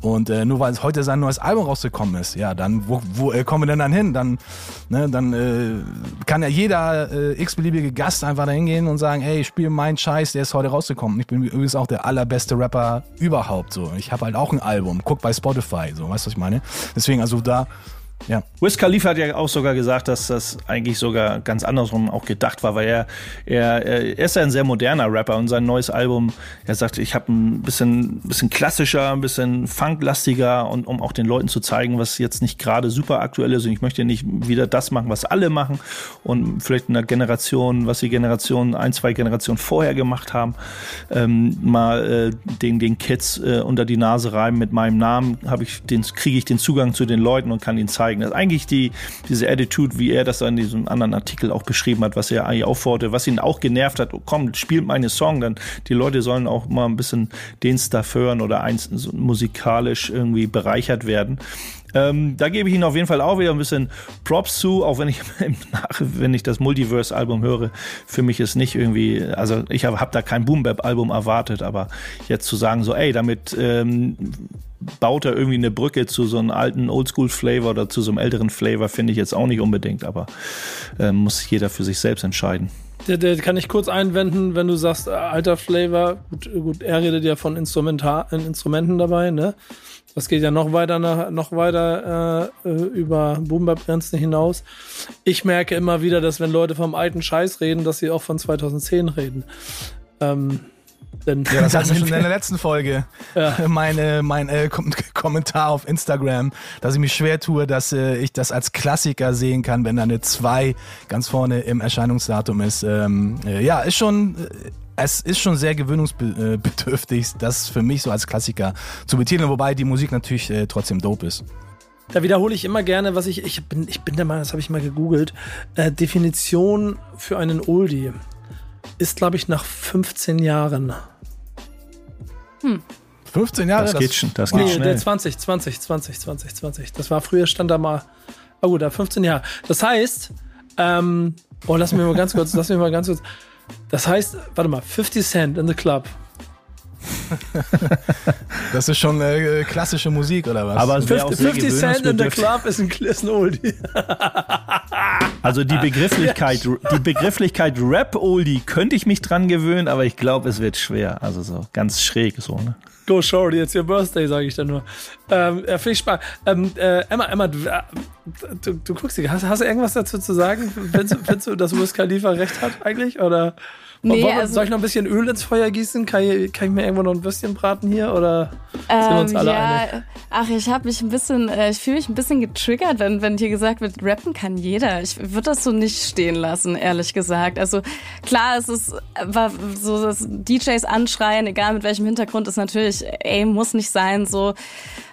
Und äh, nur weil heute sein neues Album rausgekommen ist, ja, dann, wo, wo äh, kommen wir denn dann hin? Dann, ne, dann äh, kann ja jeder äh, x-beliebige Gast einfach da hingehen und sagen, ey, ich spiele meinen Scheiß, der ist heute rausgekommen. Ich bin übrigens auch der allerbeste Rapper überhaupt. So, ich habe halt auch ein Album, guck bei Spotify, so, weißt du, was ich meine? Deswegen, also da ja. Wiz Khalifa hat ja auch sogar gesagt, dass das eigentlich sogar ganz andersrum auch gedacht war, weil er, er, er ist ja ein sehr moderner Rapper und sein neues Album, er sagt, ich habe ein bisschen, bisschen klassischer, ein bisschen funklastiger und um auch den Leuten zu zeigen, was jetzt nicht gerade super aktuell ist und ich möchte nicht wieder das machen, was alle machen und vielleicht in einer Generation, was die Generation, ein, zwei Generationen vorher gemacht haben, ähm, mal äh, den, den Kids äh, unter die Nase reiben mit meinem Namen, habe ich den, kriege ich den Zugang zu den Leuten und kann ihnen zeigen, zeigen. Das ist eigentlich die, diese Attitude, wie er das in diesem anderen Artikel auch beschrieben hat, was er eigentlich aufforderte, was ihn auch genervt hat, oh, komm, spielt meine Song, dann die Leute sollen auch mal ein bisschen den Stuff hören oder eins musikalisch irgendwie bereichert werden. Ähm, da gebe ich Ihnen auf jeden Fall auch wieder ein bisschen Props zu, auch wenn ich wenn ich das Multiverse-Album höre, für mich ist nicht irgendwie, also ich habe hab da kein Boom-Bap-Album erwartet, aber jetzt zu sagen so, ey, damit ähm, baut er irgendwie eine Brücke zu so einem alten Oldschool-Flavor oder zu so einem älteren Flavor, finde ich jetzt auch nicht unbedingt, aber äh, muss jeder für sich selbst entscheiden. Der, der kann ich kurz einwenden, wenn du sagst, äh, alter Flavor, gut, gut, er redet ja von Instrumentar Instrumenten dabei, ne? Das geht ja noch weiter nach, noch weiter äh, äh über Boom-Bap-Grenzen hinaus. Ich merke immer wieder, dass wenn Leute vom alten Scheiß reden, dass sie auch von 2010 reden. Ähm, denn ja, das hatten wir schon in der letzten Folge. Ja. Meine, mein äh, Kommentar auf Instagram, dass ich mich schwer tue, dass äh, ich das als Klassiker sehen kann, wenn da eine 2 ganz vorne im Erscheinungsdatum ist. Ähm, äh, ja, ist schon. Äh, es ist schon sehr gewöhnungsbedürftig, das für mich so als Klassiker zu betiteln, wobei die Musik natürlich äh, trotzdem dope ist. Da wiederhole ich immer gerne, was ich, ich bin, ich bin der Meinung, das habe ich mal gegoogelt, äh, Definition für einen Oldie ist, glaube ich, nach 15 Jahren. Hm. 15 Jahre? Das, das geht schon. Das geht nee, schnell. Der 20, 20, 20, 20, 20. Das war früher, stand da mal. Oh gut, da 15 Jahre. Das heißt, ähm, oh, lass mich mal ganz kurz, lass mich mal ganz kurz. Das heißt, warte mal, 50 Cent in the Club. Das ist schon äh, klassische Musik, oder was? Aber es wäre auch 50, sehr 50 Cent in the. Club ist ein, ist ein Oldie. Also die Begrifflichkeit, die Begrifflichkeit Rap-Oldie könnte ich mich dran gewöhnen, aber ich glaube, es wird schwer. Also so ganz schräg so, ne? Go Shorty, it's your birthday, sage ich dann nur. Ähm, ja, ich spannend. Ähm, äh, Emma, Emma, du, äh, du, du guckst dich, hast, hast du irgendwas dazu zu sagen? Findest, du- findest du, dass Wiz Khalifa recht hat eigentlich? Oder Nee, wir- also- soll ich noch ein bisschen Öl ins Feuer gießen? Kann ich, kann ich mir irgendwo noch ein Würstchen braten hier? Oder sind wir uns Ähm, alle ja, einig? ach, ich habe mich ein bisschen, äh, ich fühle mich ein bisschen getriggert, wenn, wenn hier gesagt wird, rappen kann jeder. Ich würde das so nicht stehen lassen, ehrlich gesagt. Also klar, es ist war so das DJs anschreien, egal mit welchem Hintergrund, ist natürlich, ey, muss nicht sein, so.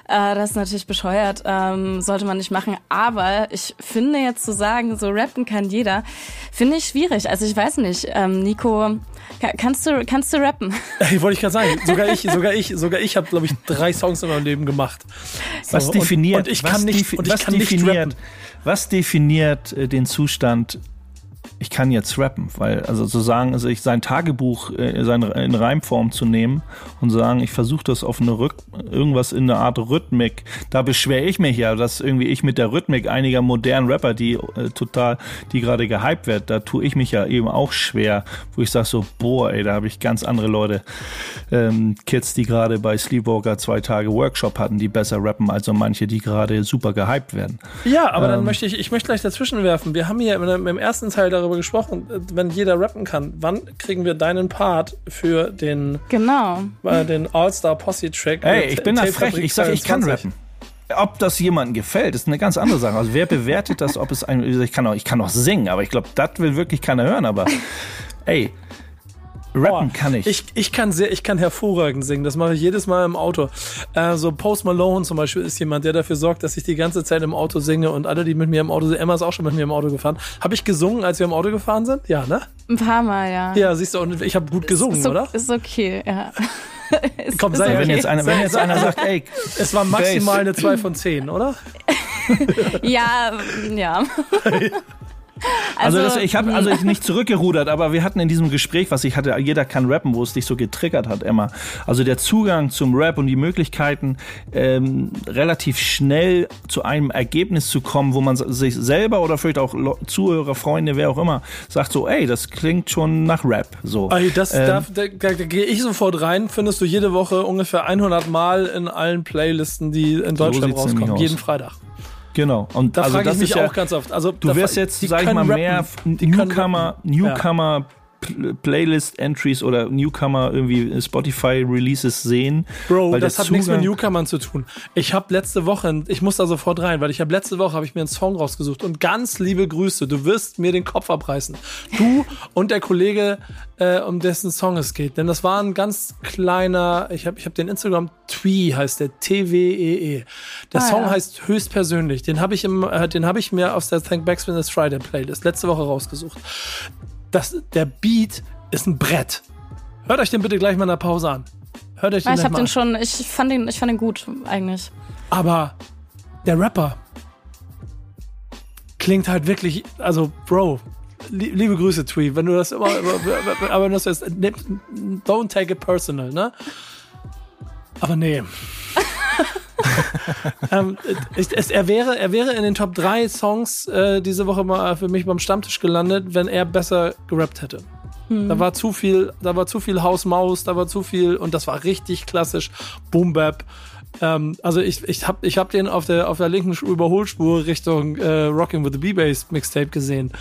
Äh, das ist natürlich bescheuert, ähm, sollte man nicht machen. Aber ich finde jetzt zu sagen, so rappen kann jeder, finde ich schwierig. Also ich weiß nicht, ähm, Nico, ka- kannst du, kannst du rappen? Ey, wollte ich gerade sagen, sogar ich, sogar ich, sogar ich habe, glaube ich, drei Songs in meinem Leben gemacht. So, Was und- definiert, Und, ich was kann nicht, defi- und ich was kann nicht definiert, rappen. was definiert äh, den Zustand, ich kann jetzt rappen, weil also zu sagen, also ich sein Tagebuch äh, sein, in Reimform zu nehmen und sagen, ich versuche das auf eine Rück, irgendwas in einer Art Rhythmik, da beschwere ich mich ja, dass irgendwie ich mit der Rhythmik einiger modernen Rapper, die äh, total, die gerade gehypt wird, da tue ich mich ja eben auch schwer, wo ich sage so, boah, ey, da habe ich ganz andere Leute, ähm, Kids, die gerade bei Sleepwalker zwei Tage Workshop hatten, die besser rappen als so manche, die gerade super gehypt werden. Ja, aber dann Ähm. möchte ich, ich möchte gleich dazwischen werfen. Wir haben hier im, im ersten Teil darüber gesprochen, äh, wenn jeder rappen kann, wann kriegen wir deinen Part für den, Genau. äh, den All-Star Posse Track? Ey, ich bin da frech. Ich sage, ich kann 22? rappen. Ob das jemandem gefällt, ist eine ganz andere Sache. Also wer bewertet das, ob es ein, ich kann auch, ich kann auch singen, aber ich glaube, das will wirklich keiner hören, aber ey, rappen Oh, kann ich. ich. Ich kann sehr, ich kann hervorragend singen. Das mache ich jedes Mal im Auto. Äh, so Post Malone zum Beispiel ist jemand, der dafür sorgt, dass ich die ganze Zeit im Auto singe und alle, die mit mir im Auto sind, Emma ist auch schon mit mir im Auto gefahren. Habe ich gesungen, als wir im Auto gefahren sind? Ja, ne? Ein paar Mal, ja. Ja, siehst du, und ich habe gut gesungen, ist, o- oder? Ist okay, ja. ist, Komm, ist sei okay. wenn jetzt einer, wenn jetzt einer sagt, ey, Es war maximal eine 2 von 10, oder? Ja, ja. Also, das, ich habe also ich nicht zurückgerudert, aber wir hatten in diesem Gespräch, was ich hatte, jeder kann rappen, wo es dich so getriggert hat, Emma. Also der Zugang zum Rap und die Möglichkeiten, ähm, relativ schnell zu einem Ergebnis zu kommen, wo man sich selber oder vielleicht auch Zuhörer, Freunde, wer auch immer, sagt so, ey, das klingt schon nach Rap. So. Ey, das, Ähm, da, da, da, da gehe ich sofort rein, findest du jede Woche ungefähr 100 Mal in allen Playlisten, die in Deutschland nämlich rauskommen, aus. jeden Freitag. Genau. Und Da also frage das ich mich ist ja, auch ganz oft. Also, Du wirst jetzt, sag ich mal, mehr Newcomer. Newcomer Pl- Playlist-Entries oder Newcomer irgendwie Spotify-Releases sehen. Bro, weil das hat nichts mit Zugang- Newcomern zu tun. Ich habe letzte Woche, ich muss da sofort rein, weil ich habe letzte Woche habe ich mir einen Song rausgesucht und ganz liebe Grüße. Du wirst mir den Kopf abreißen. Du und der Kollege, äh, um dessen Song es geht, denn das war ein ganz kleiner. Ich habe ich habe den Instagram Twee heißt der T W E E. Der Ah, Song ja. heißt höchstpersönlich. Den habe ich im, äh, den habe ich mir aus der Thank Back This Friday Playlist letzte Woche rausgesucht. Das, der Beat ist ein Brett. Hört euch den bitte gleich mal in der Pause an. Hört euch den ich habe mal den schon, ich fand den, ich fand den gut, eigentlich. Aber der Rapper klingt halt wirklich, also Bro, li liebe Grüße, Twee, wenn du das immer, aber- wenn du das jetzt, don't take it personal, ne? Aber nee. ähm, ich, es, er, wäre, er wäre in den Top 3 Songs äh, diese Woche mal für mich beim Stammtisch gelandet, wenn er besser gerappt hätte. Da war zu viel, da war zu viel Haus Maus, da war zu viel und das war richtig klassisch Boom Bap. Ähm, also ich, ich habe ich hab den auf der auf der linken Überholspur Richtung äh, Rocking with the B-Bass Mixtape gesehen.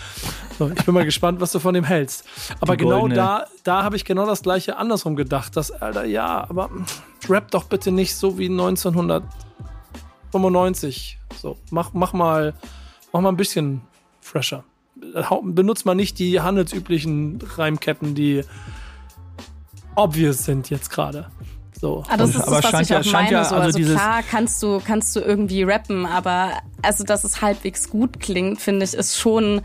So, ich bin mal gespannt, was du von dem hältst. Aber Die genau goldene- da da habe ich genau das gleiche andersrum gedacht, dass Alter ja, aber rap doch bitte nicht so wie 1995. So, mach mach mal mach mal ein bisschen fresher. Benutzt mal nicht die handelsüblichen Reimketten, die obvious sind jetzt gerade. So. Ah, das ist aber das, was scheint ich ja- auch scheint meine. ja, so. also Also, dieses- klar kannst du, kannst du irgendwie rappen, aber also, dass es halbwegs gut klingt, finde ich, ist schon,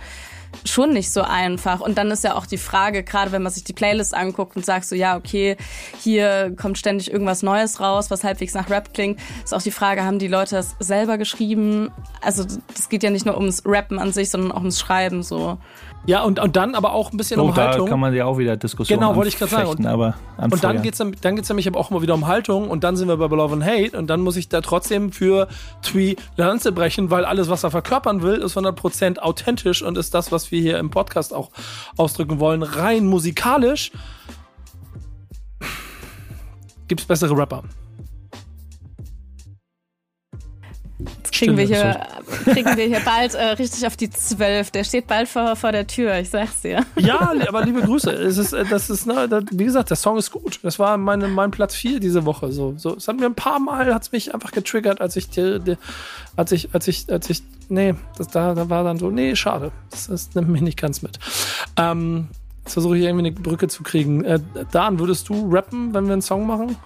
schon nicht so einfach. Und dann ist ja auch die Frage, gerade wenn man sich die Playlist anguckt und sagt so, ja, okay, hier kommt ständig irgendwas Neues raus, was halbwegs nach Rap klingt, ist auch die Frage, haben die Leute das selber geschrieben? Also, das geht ja nicht nur ums Rappen an sich, sondern auch ums Schreiben, so. Ja, und, und dann aber auch ein bisschen Oh, um da Haltung. kann man ja auch wieder Diskussionen Genau, wollte ich gerade sagen. anfechten, aber Und dann anfeuern. geht's dann, dann geht's nämlich aber auch mal wieder um Haltung und dann sind wir bei Love and Hate und dann muss ich da trotzdem für Twee Lanze brechen, weil alles, was er verkörpern will, ist 100% authentisch und ist das, was wir hier im Podcast auch ausdrücken wollen. Rein musikalisch gibt's bessere Rapper. Kriegen wir, hier, kriegen wir hier bald äh, richtig auf die Zwölf. Der steht bald vor, vor der Tür, ich sag's dir. Ja, aber liebe Grüße. Es ist, äh, das ist, ne, das, wie gesagt, der Song ist gut. Das war meine, mein Platz 4 diese Woche. So, so, es hat mir ein paar Mal hat's mich einfach getriggert, als ich, die, die, als ich, als ich, als ich, nee, das da, da war dann so, nee, schade. Das, das nimmt mich nicht ganz mit. Ähm, jetzt versuche ich irgendwie eine Brücke zu kriegen. Äh, Dan, würdest du rappen, wenn wir einen Song machen?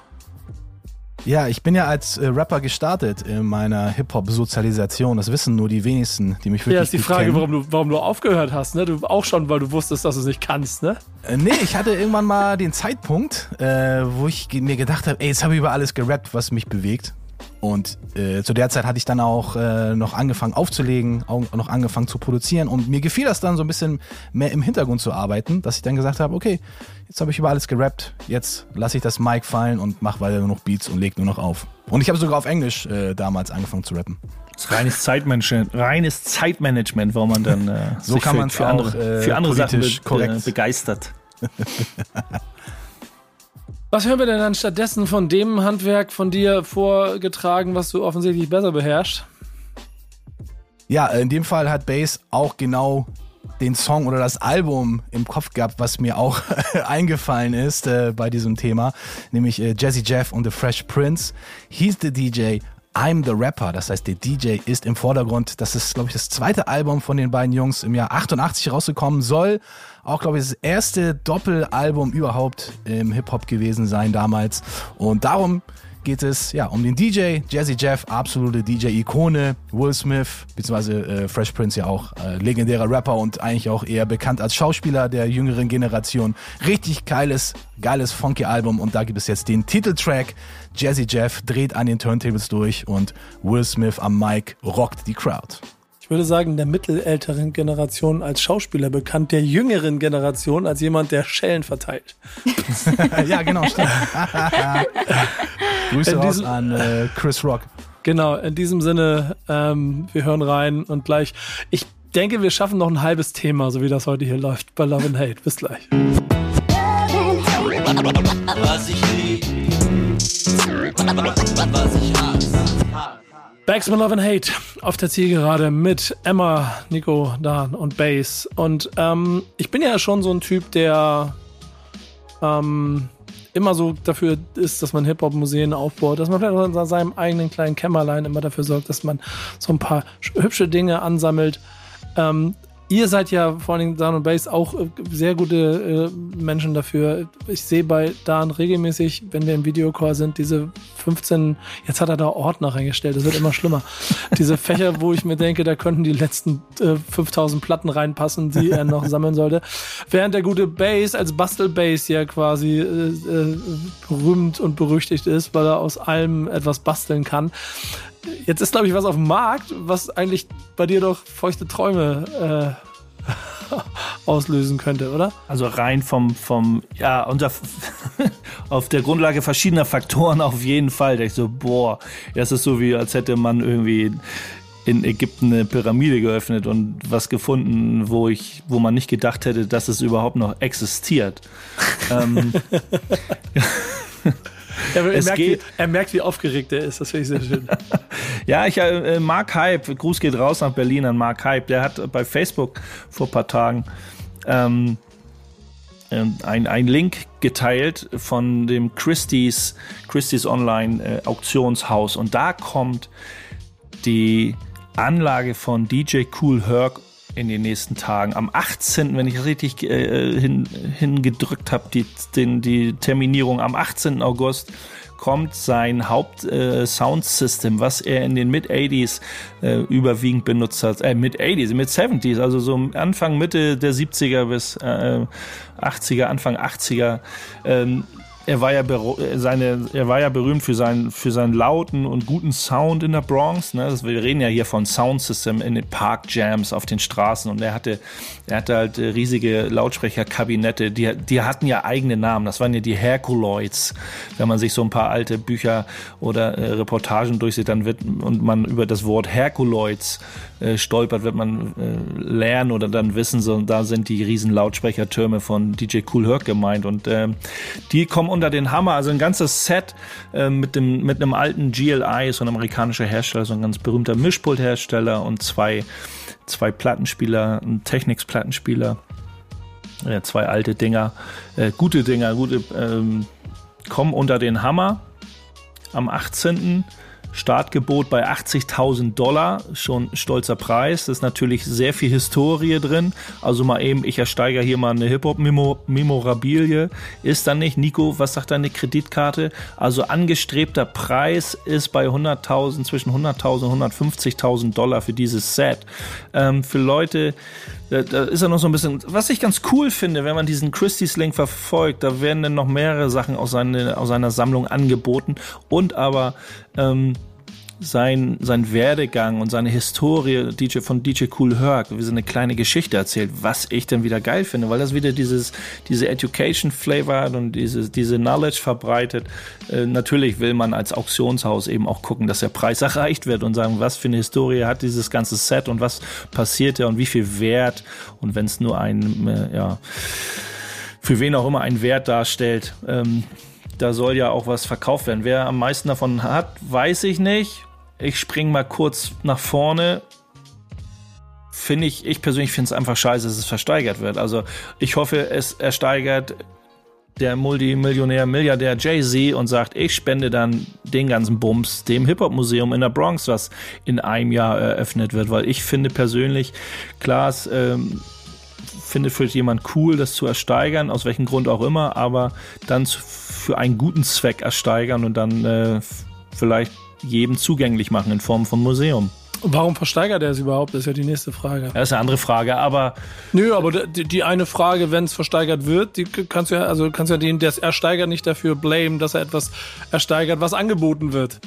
Ja, ich bin ja als äh, Rapper gestartet in meiner Hip-Hop-Sozialisation. Das wissen nur die wenigsten, die mich wirklich Ja, ist die Frage, kennen. warum du, warum du aufgehört hast, ne? Du auch schon, weil du wusstest, dass du es nicht kannst, ne? Äh, nee, ich hatte irgendwann mal den Zeitpunkt, äh, wo ich mir gedacht habe, ey, jetzt habe ich über alles gerappt, was mich bewegt. Und äh, zu der Zeit hatte ich dann auch äh, noch angefangen aufzulegen, auch noch angefangen zu produzieren. Und mir gefiel das dann so ein bisschen mehr im Hintergrund zu arbeiten, dass ich dann gesagt habe, okay, jetzt habe ich über alles gerappt, jetzt lasse ich das Mic fallen und mache weiter nur noch Beats und leg nur noch auf. Und ich habe sogar auf Englisch äh, damals angefangen zu rappen. Das ist reines Zeitmanagement, reines Zeitmanagement, wo man dann äh, So sich kann für, man's für auch, andere, äh, für andere Sachen be korrekt. begeistert. Was hören wir denn dann stattdessen von dem Handwerk von dir vorgetragen, was du offensichtlich besser beherrschst? Ja, in dem Fall hat Bass auch genau den Song oder das Album im Kopf gehabt, was mir auch eingefallen ist äh, bei diesem Thema, nämlich äh, Jazzy Jeff und The Fresh Prince. He's the DJ, I'm the Rapper. Das heißt, der DJ ist im Vordergrund. Das ist, glaube ich, das zweite Album von den beiden Jungs im Jahr 88 rausgekommen. Soll auch, glaube ich, das erste Doppelalbum überhaupt im Hip-Hop gewesen sein damals. Und darum geht es ja um den DJ, Jazzy Jeff, absolute DJ-Ikone, Will Smith, beziehungsweise äh, Fresh Prince ja auch äh, legendärer Rapper und eigentlich auch eher bekannt als Schauspieler der jüngeren Generation. Richtig geiles, geiles funky Album und da gibt es jetzt den Titeltrack. Jazzy Jeff dreht an den Turntables durch und Will Smith am Mic rockt die Crowd. Ich würde sagen, der mittelälteren Generation als Schauspieler bekannt, der jüngeren Generation als jemand, der Schellen verteilt. ja, genau, stimmt. Grüße diesem- an äh, Chris Rock. Genau, in diesem Sinne, ähm, wir hören rein und gleich. Ich denke, wir schaffen noch ein halbes Thema, so wie das heute hier läuft bei Love and Hate. Bis gleich. Was ich lieb, was ich hasse. Back to Love and Hate auf der Zielgerade mit Emma, Nico, Dan und Bass. Und ähm, ich bin ja schon so ein Typ, der ähm, immer so dafür ist, dass man Hip-Hop-Museen aufbaut, dass man vielleicht auch in seinem eigenen kleinen Kämmerlein immer dafür sorgt, dass man so ein paar sch- hübsche Dinge ansammelt. Ähm, ihr seid ja vor allen Dingen Dan und Bass auch äh, sehr gute äh, Menschen dafür. Ich sehe bei Dan regelmäßig, wenn wir im Videocall sind, diese 15, jetzt hat er da Ordner reingestellt, das wird immer schlimmer. diese Fächer, wo ich mir denke, da könnten die letzten äh, 5000 Platten reinpassen, die er noch sammeln sollte. Während der gute Bass als Bastel-Bass ja quasi äh, äh, berühmt und berüchtigt ist, weil er aus allem etwas basteln kann. Jetzt ist, glaube ich, was auf dem Markt, was eigentlich bei dir doch feuchte Träume äh, auslösen könnte, oder? Also rein vom, vom ja, unter, auf der Grundlage verschiedener Faktoren auf jeden Fall. Da ich so, boah, das ist so wie, als hätte man irgendwie in Ägypten eine Pyramide geöffnet und was gefunden, wo ich, wo man nicht gedacht hätte, dass es überhaupt noch existiert. ähm, Ja, er, Es merkt, wie, geht. er merkt, wie aufgeregt er ist. Das finde ich sehr schön. Ja, ich äh, Mark Hype, Gruß geht raus nach Berlin an Mark Hype, der hat bei Facebook vor ein paar Tagen ähm, ähm, ein, ein Link geteilt von dem Christie's, Christie's Online äh, Auktionshaus und da kommt die Anlage von DJ Cool Herc in den nächsten Tagen. Am 18., wenn ich richtig äh, hin, hingedrückt habe, die, die Terminierung, am 18. August kommt sein Haupt-Soundsystem, was er in den Mid-80s äh, überwiegend benutzt hat. Äh, Mid-80s, Mid-70s, also so Anfang, Mitte der 70er bis äh, 80er, Anfang 80er. Ähm, er war ja seine, er war ja berühmt für seinen, für seinen lauten und guten Sound in der Bronx. Ne? Das, wir reden ja hier von Soundsystem in den Park Jams auf den Straßen und er hatte, er hatte halt äh, riesige Lautsprecherkabinette. Die, die hatten ja eigene Namen. Das waren ja die Herculoids. Wenn man sich so ein paar alte Bücher oder äh, Reportagen durchsieht, dann wird und man über das Wort Herculoids äh, stolpert, wird man äh, lernen oder dann wissen, so da sind die riesen Lautsprechertürme von DJ Cool Herc gemeint und äh, die kommen unter den Hammer. Also ein ganzes Set äh, mit, dem, mit einem alten GLI, so ein amerikanischer Hersteller, so ein ganz berühmter Mischpulthersteller und zwei, zwei Plattenspieler, ein Technics-Plattenspieler. Ja, zwei alte Dinger, äh, gute Dinger, gute, ähm, kommen unter den Hammer am 18. Startgebot bei 80.000 Dollar, schon stolzer Preis. Das ist natürlich sehr viel Historie drin. Also mal eben, ich ersteige hier mal eine Hip-Hop-Memorabilie. Ist dann nicht. Nico, was sagt deine Kreditkarte? Also angestrebter Preis ist bei 100.000, zwischen 100.000 und 150.000 Dollar für dieses Set. Ähm, für Leute, da, da ist er noch so ein bisschen, was ich ganz cool finde, wenn man diesen Christie's Link verfolgt, da werden dann noch mehrere Sachen aus, seine, aus seiner Sammlung angeboten. Und aber ähm, sein, sein Werdegang und seine Historie DJ, von DJ Cool Herc, wie so eine kleine Geschichte erzählt, was ich dann wieder geil finde, weil das wieder dieses, diese Education Flavor hat und diese, diese Knowledge verbreitet. Äh, natürlich will man als Auktionshaus eben auch gucken, dass der Preis erreicht wird und sagen, was für eine Historie hat dieses ganze Set und was passiert da und wie viel Wert und wenn es nur ein, äh, ja, für wen auch immer ein Wert darstellt, ähm, da soll ja auch was verkauft werden. Wer am meisten davon hat, weiß ich nicht. Ich springe mal kurz nach vorne. Finde ich, ich persönlich finde es einfach scheiße, dass es versteigert wird. Also ich hoffe, es ersteigert der Multimillionär, Milliardär Jay-Z und sagt, ich spende dann den ganzen Bums dem Hip-Hop-Museum in der Bronx, was in einem Jahr eröffnet wird. Weil ich finde persönlich, klar, es ähm, findet für jemand cool, das zu ersteigern, aus welchem Grund auch immer, aber dann für einen guten Zweck ersteigern und dann äh, vielleicht jedem zugänglich machen in Form von Museum. Warum versteigert er es überhaupt? Das ist ja die nächste Frage. Das ist eine andere Frage, aber. Nö, aber die, die eine Frage, wenn es versteigert wird, die kannst du ja, also kannst ja den, der es ersteigert, nicht dafür blamen, dass er etwas ersteigert, was angeboten wird.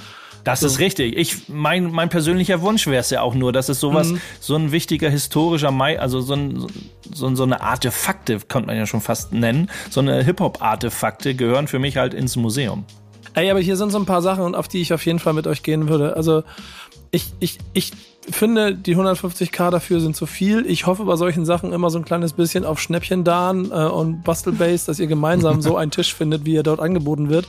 Das so. ist richtig. Ich, mein, mein persönlicher Wunsch wäre es ja auch nur, dass es sowas, mhm. so ein wichtiger historischer Mai, also so, ein, so, so eine Artefakte, könnte man ja schon fast nennen, so eine Hip-Hop-Artefakte gehören für mich halt ins Museum. Ey, aber hier sind so ein paar Sachen, auf die ich auf jeden Fall mit euch gehen würde. Also ich, ich, ich finde, die 150k dafür sind zu viel. Ich hoffe bei solchen Sachen immer so ein kleines bisschen auf Schnäppchen-Dan äh, und Bastelbase, dass ihr gemeinsam so einen Tisch findet, wie er dort angeboten wird.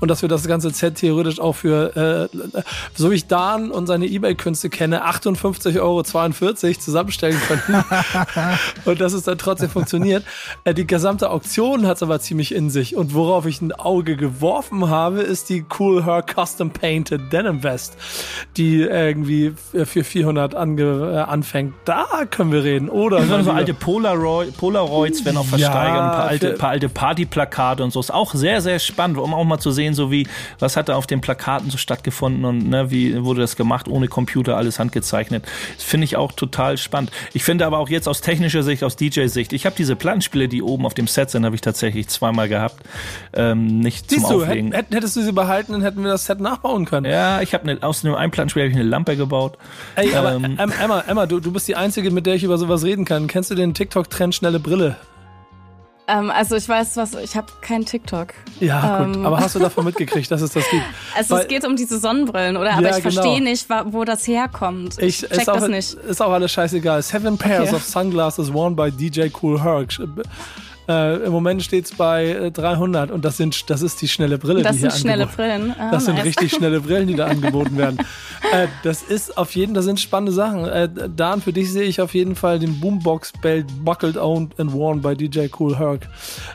Und dass wir das ganze Set theoretisch auch für, äh, so wie ich Dan und seine Ebay-Künste kenne, 58,42 Euro zusammenstellen könnten. und dass es dann trotzdem funktioniert. Äh, die gesamte Auktion hat es aber ziemlich in sich. Und worauf ich ein Auge geworfen habe, ist die Cool Her Custom Painted Denim Vest, die irgendwie für 400 ange, äh, anfängt, da können wir reden. Oder so, so alte Polaroid, Polaroids werden auch versteigert, ja, ein paar alte, paar alte Partyplakate und so. Ist auch sehr, sehr spannend, um auch mal zu sehen, so wie, was hat da auf den Plakaten so stattgefunden und ne, wie wurde das gemacht, ohne Computer, alles handgezeichnet. Das finde ich auch total spannend. Ich finde aber auch jetzt aus technischer Sicht, aus DJ-Sicht, ich habe diese Plattenspiele, die oben auf dem Set sind, habe ich tatsächlich zweimal gehabt. Ähm, nicht Siehst zum du, Auflegen. Hättest du sie behalten, dann hätten wir das Set nachbauen können. Ja, ich habe aus einem Plattenspiel habe ich eine Lampe gebaut. Ey, Ey, aber ähm, Emma, Emma du, du bist die Einzige, mit der ich über sowas reden kann. Kennst du den TikTok-Trend schnelle Brille? Ähm, also ich weiß was, ich habe keinen TikTok. Ja, ähm. gut, aber hast du davon mitgekriegt, dass es das gibt? Also Weil, es geht um diese Sonnenbrillen, oder? Aber ja, ich genau. verstehe nicht, wo das herkommt. Ich, ich check das auch, nicht. Ist auch alles scheißegal. Seven pairs okay. of sunglasses worn by DJ Cool Herc. Äh, Im Moment steht es bei 300 äh, und das sind das ist die schnelle Brille, das die hier sind schnelle Brillen. Oh, das sind richtig schnelle Brillen, die da angeboten werden. Äh, das ist auf jeden, das sind spannende Sachen. Äh, Dan, für dich sehe ich auf jeden Fall den Boombox Belt buckled, owned and worn by DJ Cool Herc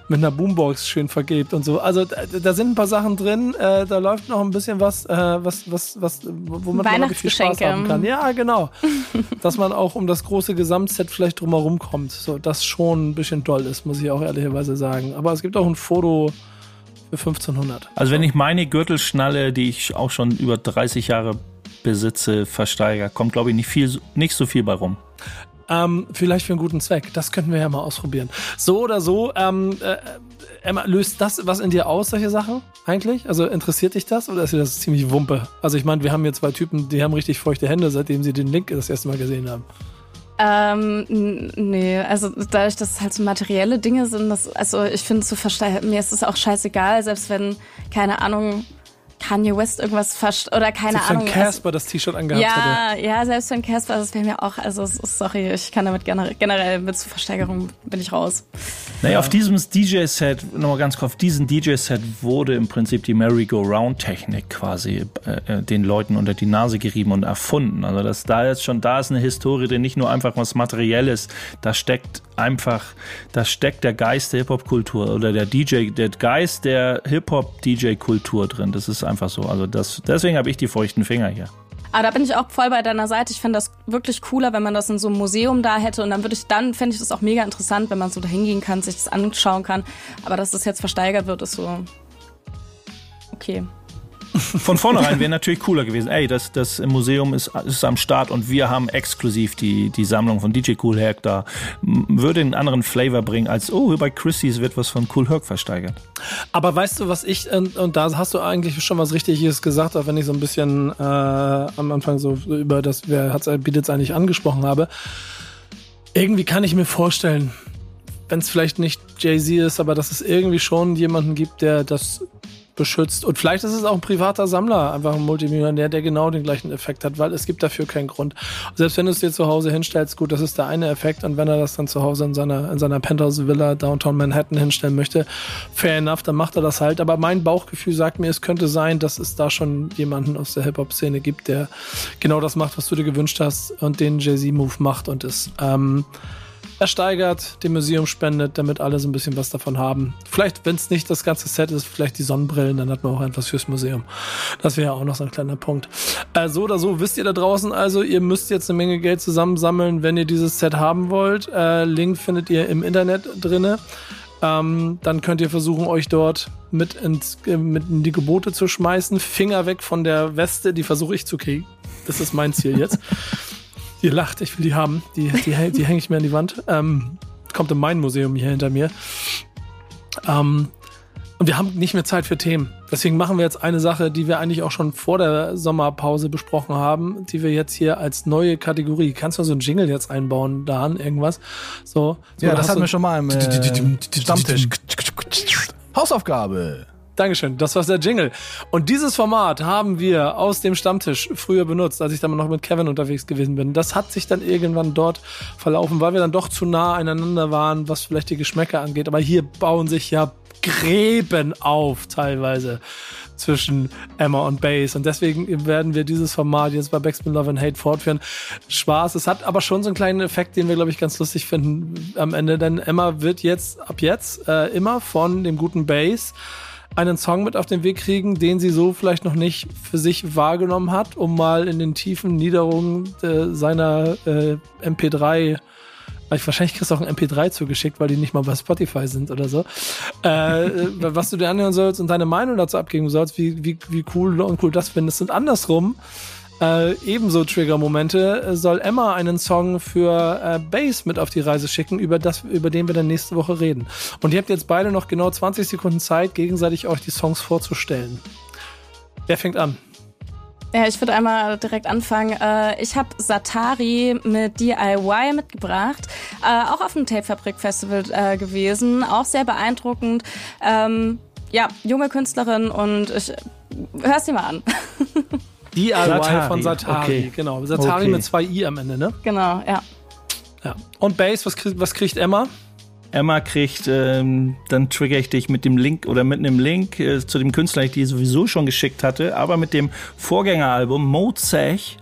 mit einer Boombox schön vergebt und so. Also da sind ein paar Sachen drin. Äh, da läuft noch ein bisschen was, äh, was, was, was, womit man viel Spaß haben kann. Ja, genau. Dass man auch um das große Gesamtset vielleicht drumherum kommt. So, das schon ein bisschen toll ist, muss ich auch auch ehrlicherweise sagen. Aber es gibt auch ein Foto für 1500. Also wenn ich meine Gürtelschnalle, die ich auch schon über 30 Jahre besitze, versteigere, kommt glaube ich nicht viel, nicht so viel bei rum. Ähm, vielleicht für einen guten Zweck. Das könnten wir ja mal ausprobieren. So oder so, ähm, äh, Emma, löst das was in dir aus, solche Sachen eigentlich? Also interessiert dich das oder ist dir das ziemlich Wumpe? Also ich meine, wir haben hier zwei Typen, die haben richtig feuchte Hände, seitdem sie den Link das erste Mal gesehen haben. Ähm, nee, also dadurch, dass es halt so materielle Dinge sind, das, also ich finde so mir ist es auch scheißegal, selbst wenn, keine Ahnung, Kanye West irgendwas verst oder keine selbst Ahnung. Wenn Casper das T-Shirt angehabt ja, hätte. Ja, selbst wenn Casper, das wäre mir auch, also sorry, ich kann damit generell, generell mit Versteigerung bin ich raus. Naja, auf diesem DJ-Set, nochmal ganz kurz, auf diesem DJ-Set wurde im Prinzip die Merry-Go-Round-Technik quasi äh, den Leuten unter die Nase gerieben und erfunden. Also das da jetzt schon, da ist eine Historie, die nicht nur einfach was Materielles, da steckt einfach, da steckt der Geist der Hip-Hop-Kultur oder der DJ, der Geist der Hip-Hop-DJ-Kultur drin. Das ist einfach so. Also das, deswegen habe ich die feuchten Finger hier. Aber da bin ich auch voll bei deiner Seite. Ich fände das wirklich cooler, wenn man das in so einem Museum da hätte. Und dann würde ich, dann fände ich das auch mega interessant, wenn man so da hingehen kann, sich das anschauen kann. Aber dass das jetzt versteigert wird, ist so. Okay. Von vornherein wäre natürlich cooler gewesen. Ey, das, das Museum ist, ist am Start und wir haben exklusiv die, die Sammlung von DJ Cool Herc da. Würde einen anderen Flavor bringen, als, oh, bei Chrissys wird was von Cool Herc versteigert. Aber weißt du, was ich, und, und da hast du eigentlich schon was Richtiges gesagt, auch wenn ich so ein bisschen äh, am Anfang so über das, wer hat's bietet's eigentlich angesprochen habe. Irgendwie kann ich mir vorstellen, wenn es vielleicht nicht Jay-Z ist, aber dass es irgendwie schon jemanden gibt, der das beschützt. Und vielleicht ist es auch ein privater Sammler, einfach ein Multimillionär, der genau den gleichen Effekt hat, weil es gibt dafür keinen Grund. Selbst wenn du es dir zu Hause hinstellst, gut, das ist der eine Effekt. Und wenn er das dann zu Hause in seiner, in seiner Penthouse-Villa Downtown Manhattan hinstellen möchte, fair enough, dann macht er das halt. Aber mein Bauchgefühl sagt mir, es könnte sein, dass es da schon jemanden aus der Hip-Hop-Szene gibt, der genau das macht, was du dir gewünscht hast und den Jay-Z-Move macht und ist. Ähm, ersteigert, dem Museum spendet, damit alle so ein bisschen was davon haben. Vielleicht, wenn es nicht das ganze Set ist, vielleicht die Sonnenbrillen, dann hat man auch etwas fürs Museum. Das wäre ja auch noch so ein kleiner Punkt. Äh, so oder so wisst ihr da draußen also, ihr müsst jetzt eine Menge Geld zusammensammeln, wenn ihr dieses Set haben wollt. Äh, Link findet ihr im Internet drinne. Ähm, dann könnt ihr versuchen, euch dort mit, ins, äh, mit in die Gebote zu schmeißen. Finger weg von der Weste, die versuche ich zu kriegen. Das ist mein Ziel jetzt. Ihr lacht, ich will die haben. Die, die, die hänge ich mir an die Wand. Ähm, kommt in mein Museum hier hinter mir. Ähm, und wir haben nicht mehr Zeit für Themen. Deswegen machen wir jetzt eine Sache, die wir eigentlich auch schon vor der Sommerpause besprochen haben, die wir jetzt hier als neue Kategorie. Kannst du so einen Jingle jetzt einbauen, da an irgendwas? So. so ja, das hatten wir schon mal im äh, Stammtisch. Hausaufgabe. Dankeschön, das war der Jingle. Und dieses Format haben wir aus dem Stammtisch früher benutzt, als ich dann noch mit Kevin unterwegs gewesen bin. Das hat sich dann irgendwann dort verlaufen, weil wir dann doch zu nah aneinander waren, was vielleicht die Geschmäcker angeht. Aber hier bauen sich ja Gräben auf teilweise zwischen Emma und Base. Und deswegen werden wir dieses Format jetzt bei Backspin Love and Hate fortführen. Spaß. Es hat aber schon so einen kleinen Effekt, den wir, glaube ich, ganz lustig finden am Ende. Denn Emma wird jetzt ab jetzt äh, immer von dem guten Base einen Song mit auf den Weg kriegen, den sie so vielleicht noch nicht für sich wahrgenommen hat, um mal in den tiefen Niederungen äh, seiner äh, MP3 wahrscheinlich kriegst du auch ein MP3 zugeschickt, weil die nicht mal bei Spotify sind oder so. Äh, was du dir anhören sollst und deine Meinung dazu abgeben sollst, wie, wie, wie cool und cool das findest. Und andersrum, äh, ebenso Trigger-Momente, äh, soll Emma einen Song für äh, Bass mit auf die Reise schicken, über, das, über den wir dann nächste Woche reden. Und ihr habt jetzt beide noch genau 20 Sekunden Zeit, gegenseitig euch die Songs vorzustellen. Wer fängt an? Ja, ich würde einmal direkt anfangen. Äh, ich habe Satari mit DIY mitgebracht, äh, auch auf dem Tape Fabrik Festival äh, gewesen, auch sehr beeindruckend. Ähm, ja, junge Künstlerin und ich hör's dir mal an. DIY Satari. von Satari, okay. genau. Satari okay. mit zwei I am Ende, ne? Genau, ja. Ja. Und Bass, was kriegt, was kriegt Emma? Emma kriegt, ähm, dann trigger ich dich mit dem Link oder mit einem Link äh, zu dem Künstler, ich die sowieso schon geschickt hatte, aber mit dem Vorgängeralbum Mozech.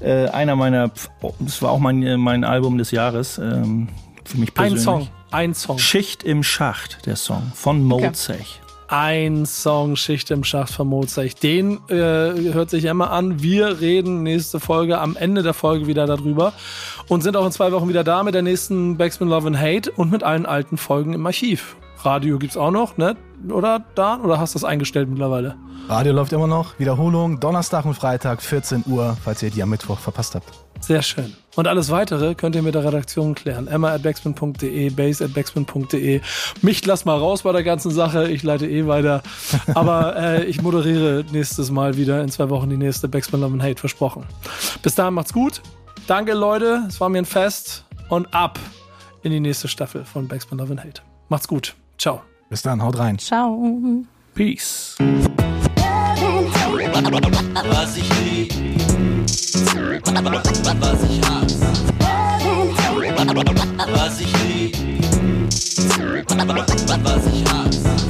Äh, einer meiner, oh, das war auch mein, äh, mein Album des Jahres, ähm, für mich persönlich. Ein Song, ein Song. Schicht im Schacht, der Song von Mozech. Okay ein Song Schicht im Schacht von Mozart. Den äh, hört sich immer an. Wir reden nächste Folge am Ende der Folge wieder darüber und sind auch in zwei Wochen wieder da mit der nächsten Backspin Love and Hate und mit allen alten Folgen im Archiv. Radio gibt's auch noch, ne? oder Dan? Oder hast du das eingestellt mittlerweile? Radio läuft immer noch. Wiederholung Donnerstag und Freitag 14 Uhr, falls ihr die am Mittwoch verpasst habt. Sehr schön. Und alles weitere könnt ihr mit der Redaktion klären. Emma at backspin.de, base at backspin.de. Mich lass mal raus bei der ganzen Sache. Ich leite eh weiter. Aber äh, ich moderiere nächstes Mal wieder in zwei Wochen die nächste Backspin Love and Hate versprochen. Bis dahin macht's gut. Danke, Leute. Es war mir ein Fest. Und ab in die nächste Staffel von Backspin Love and Hate. Macht's gut. Ciao. Bis dann, haut rein. Ciao. Peace. Was ich lieb, was ich hasse. Was ich lieb, was ich hasse.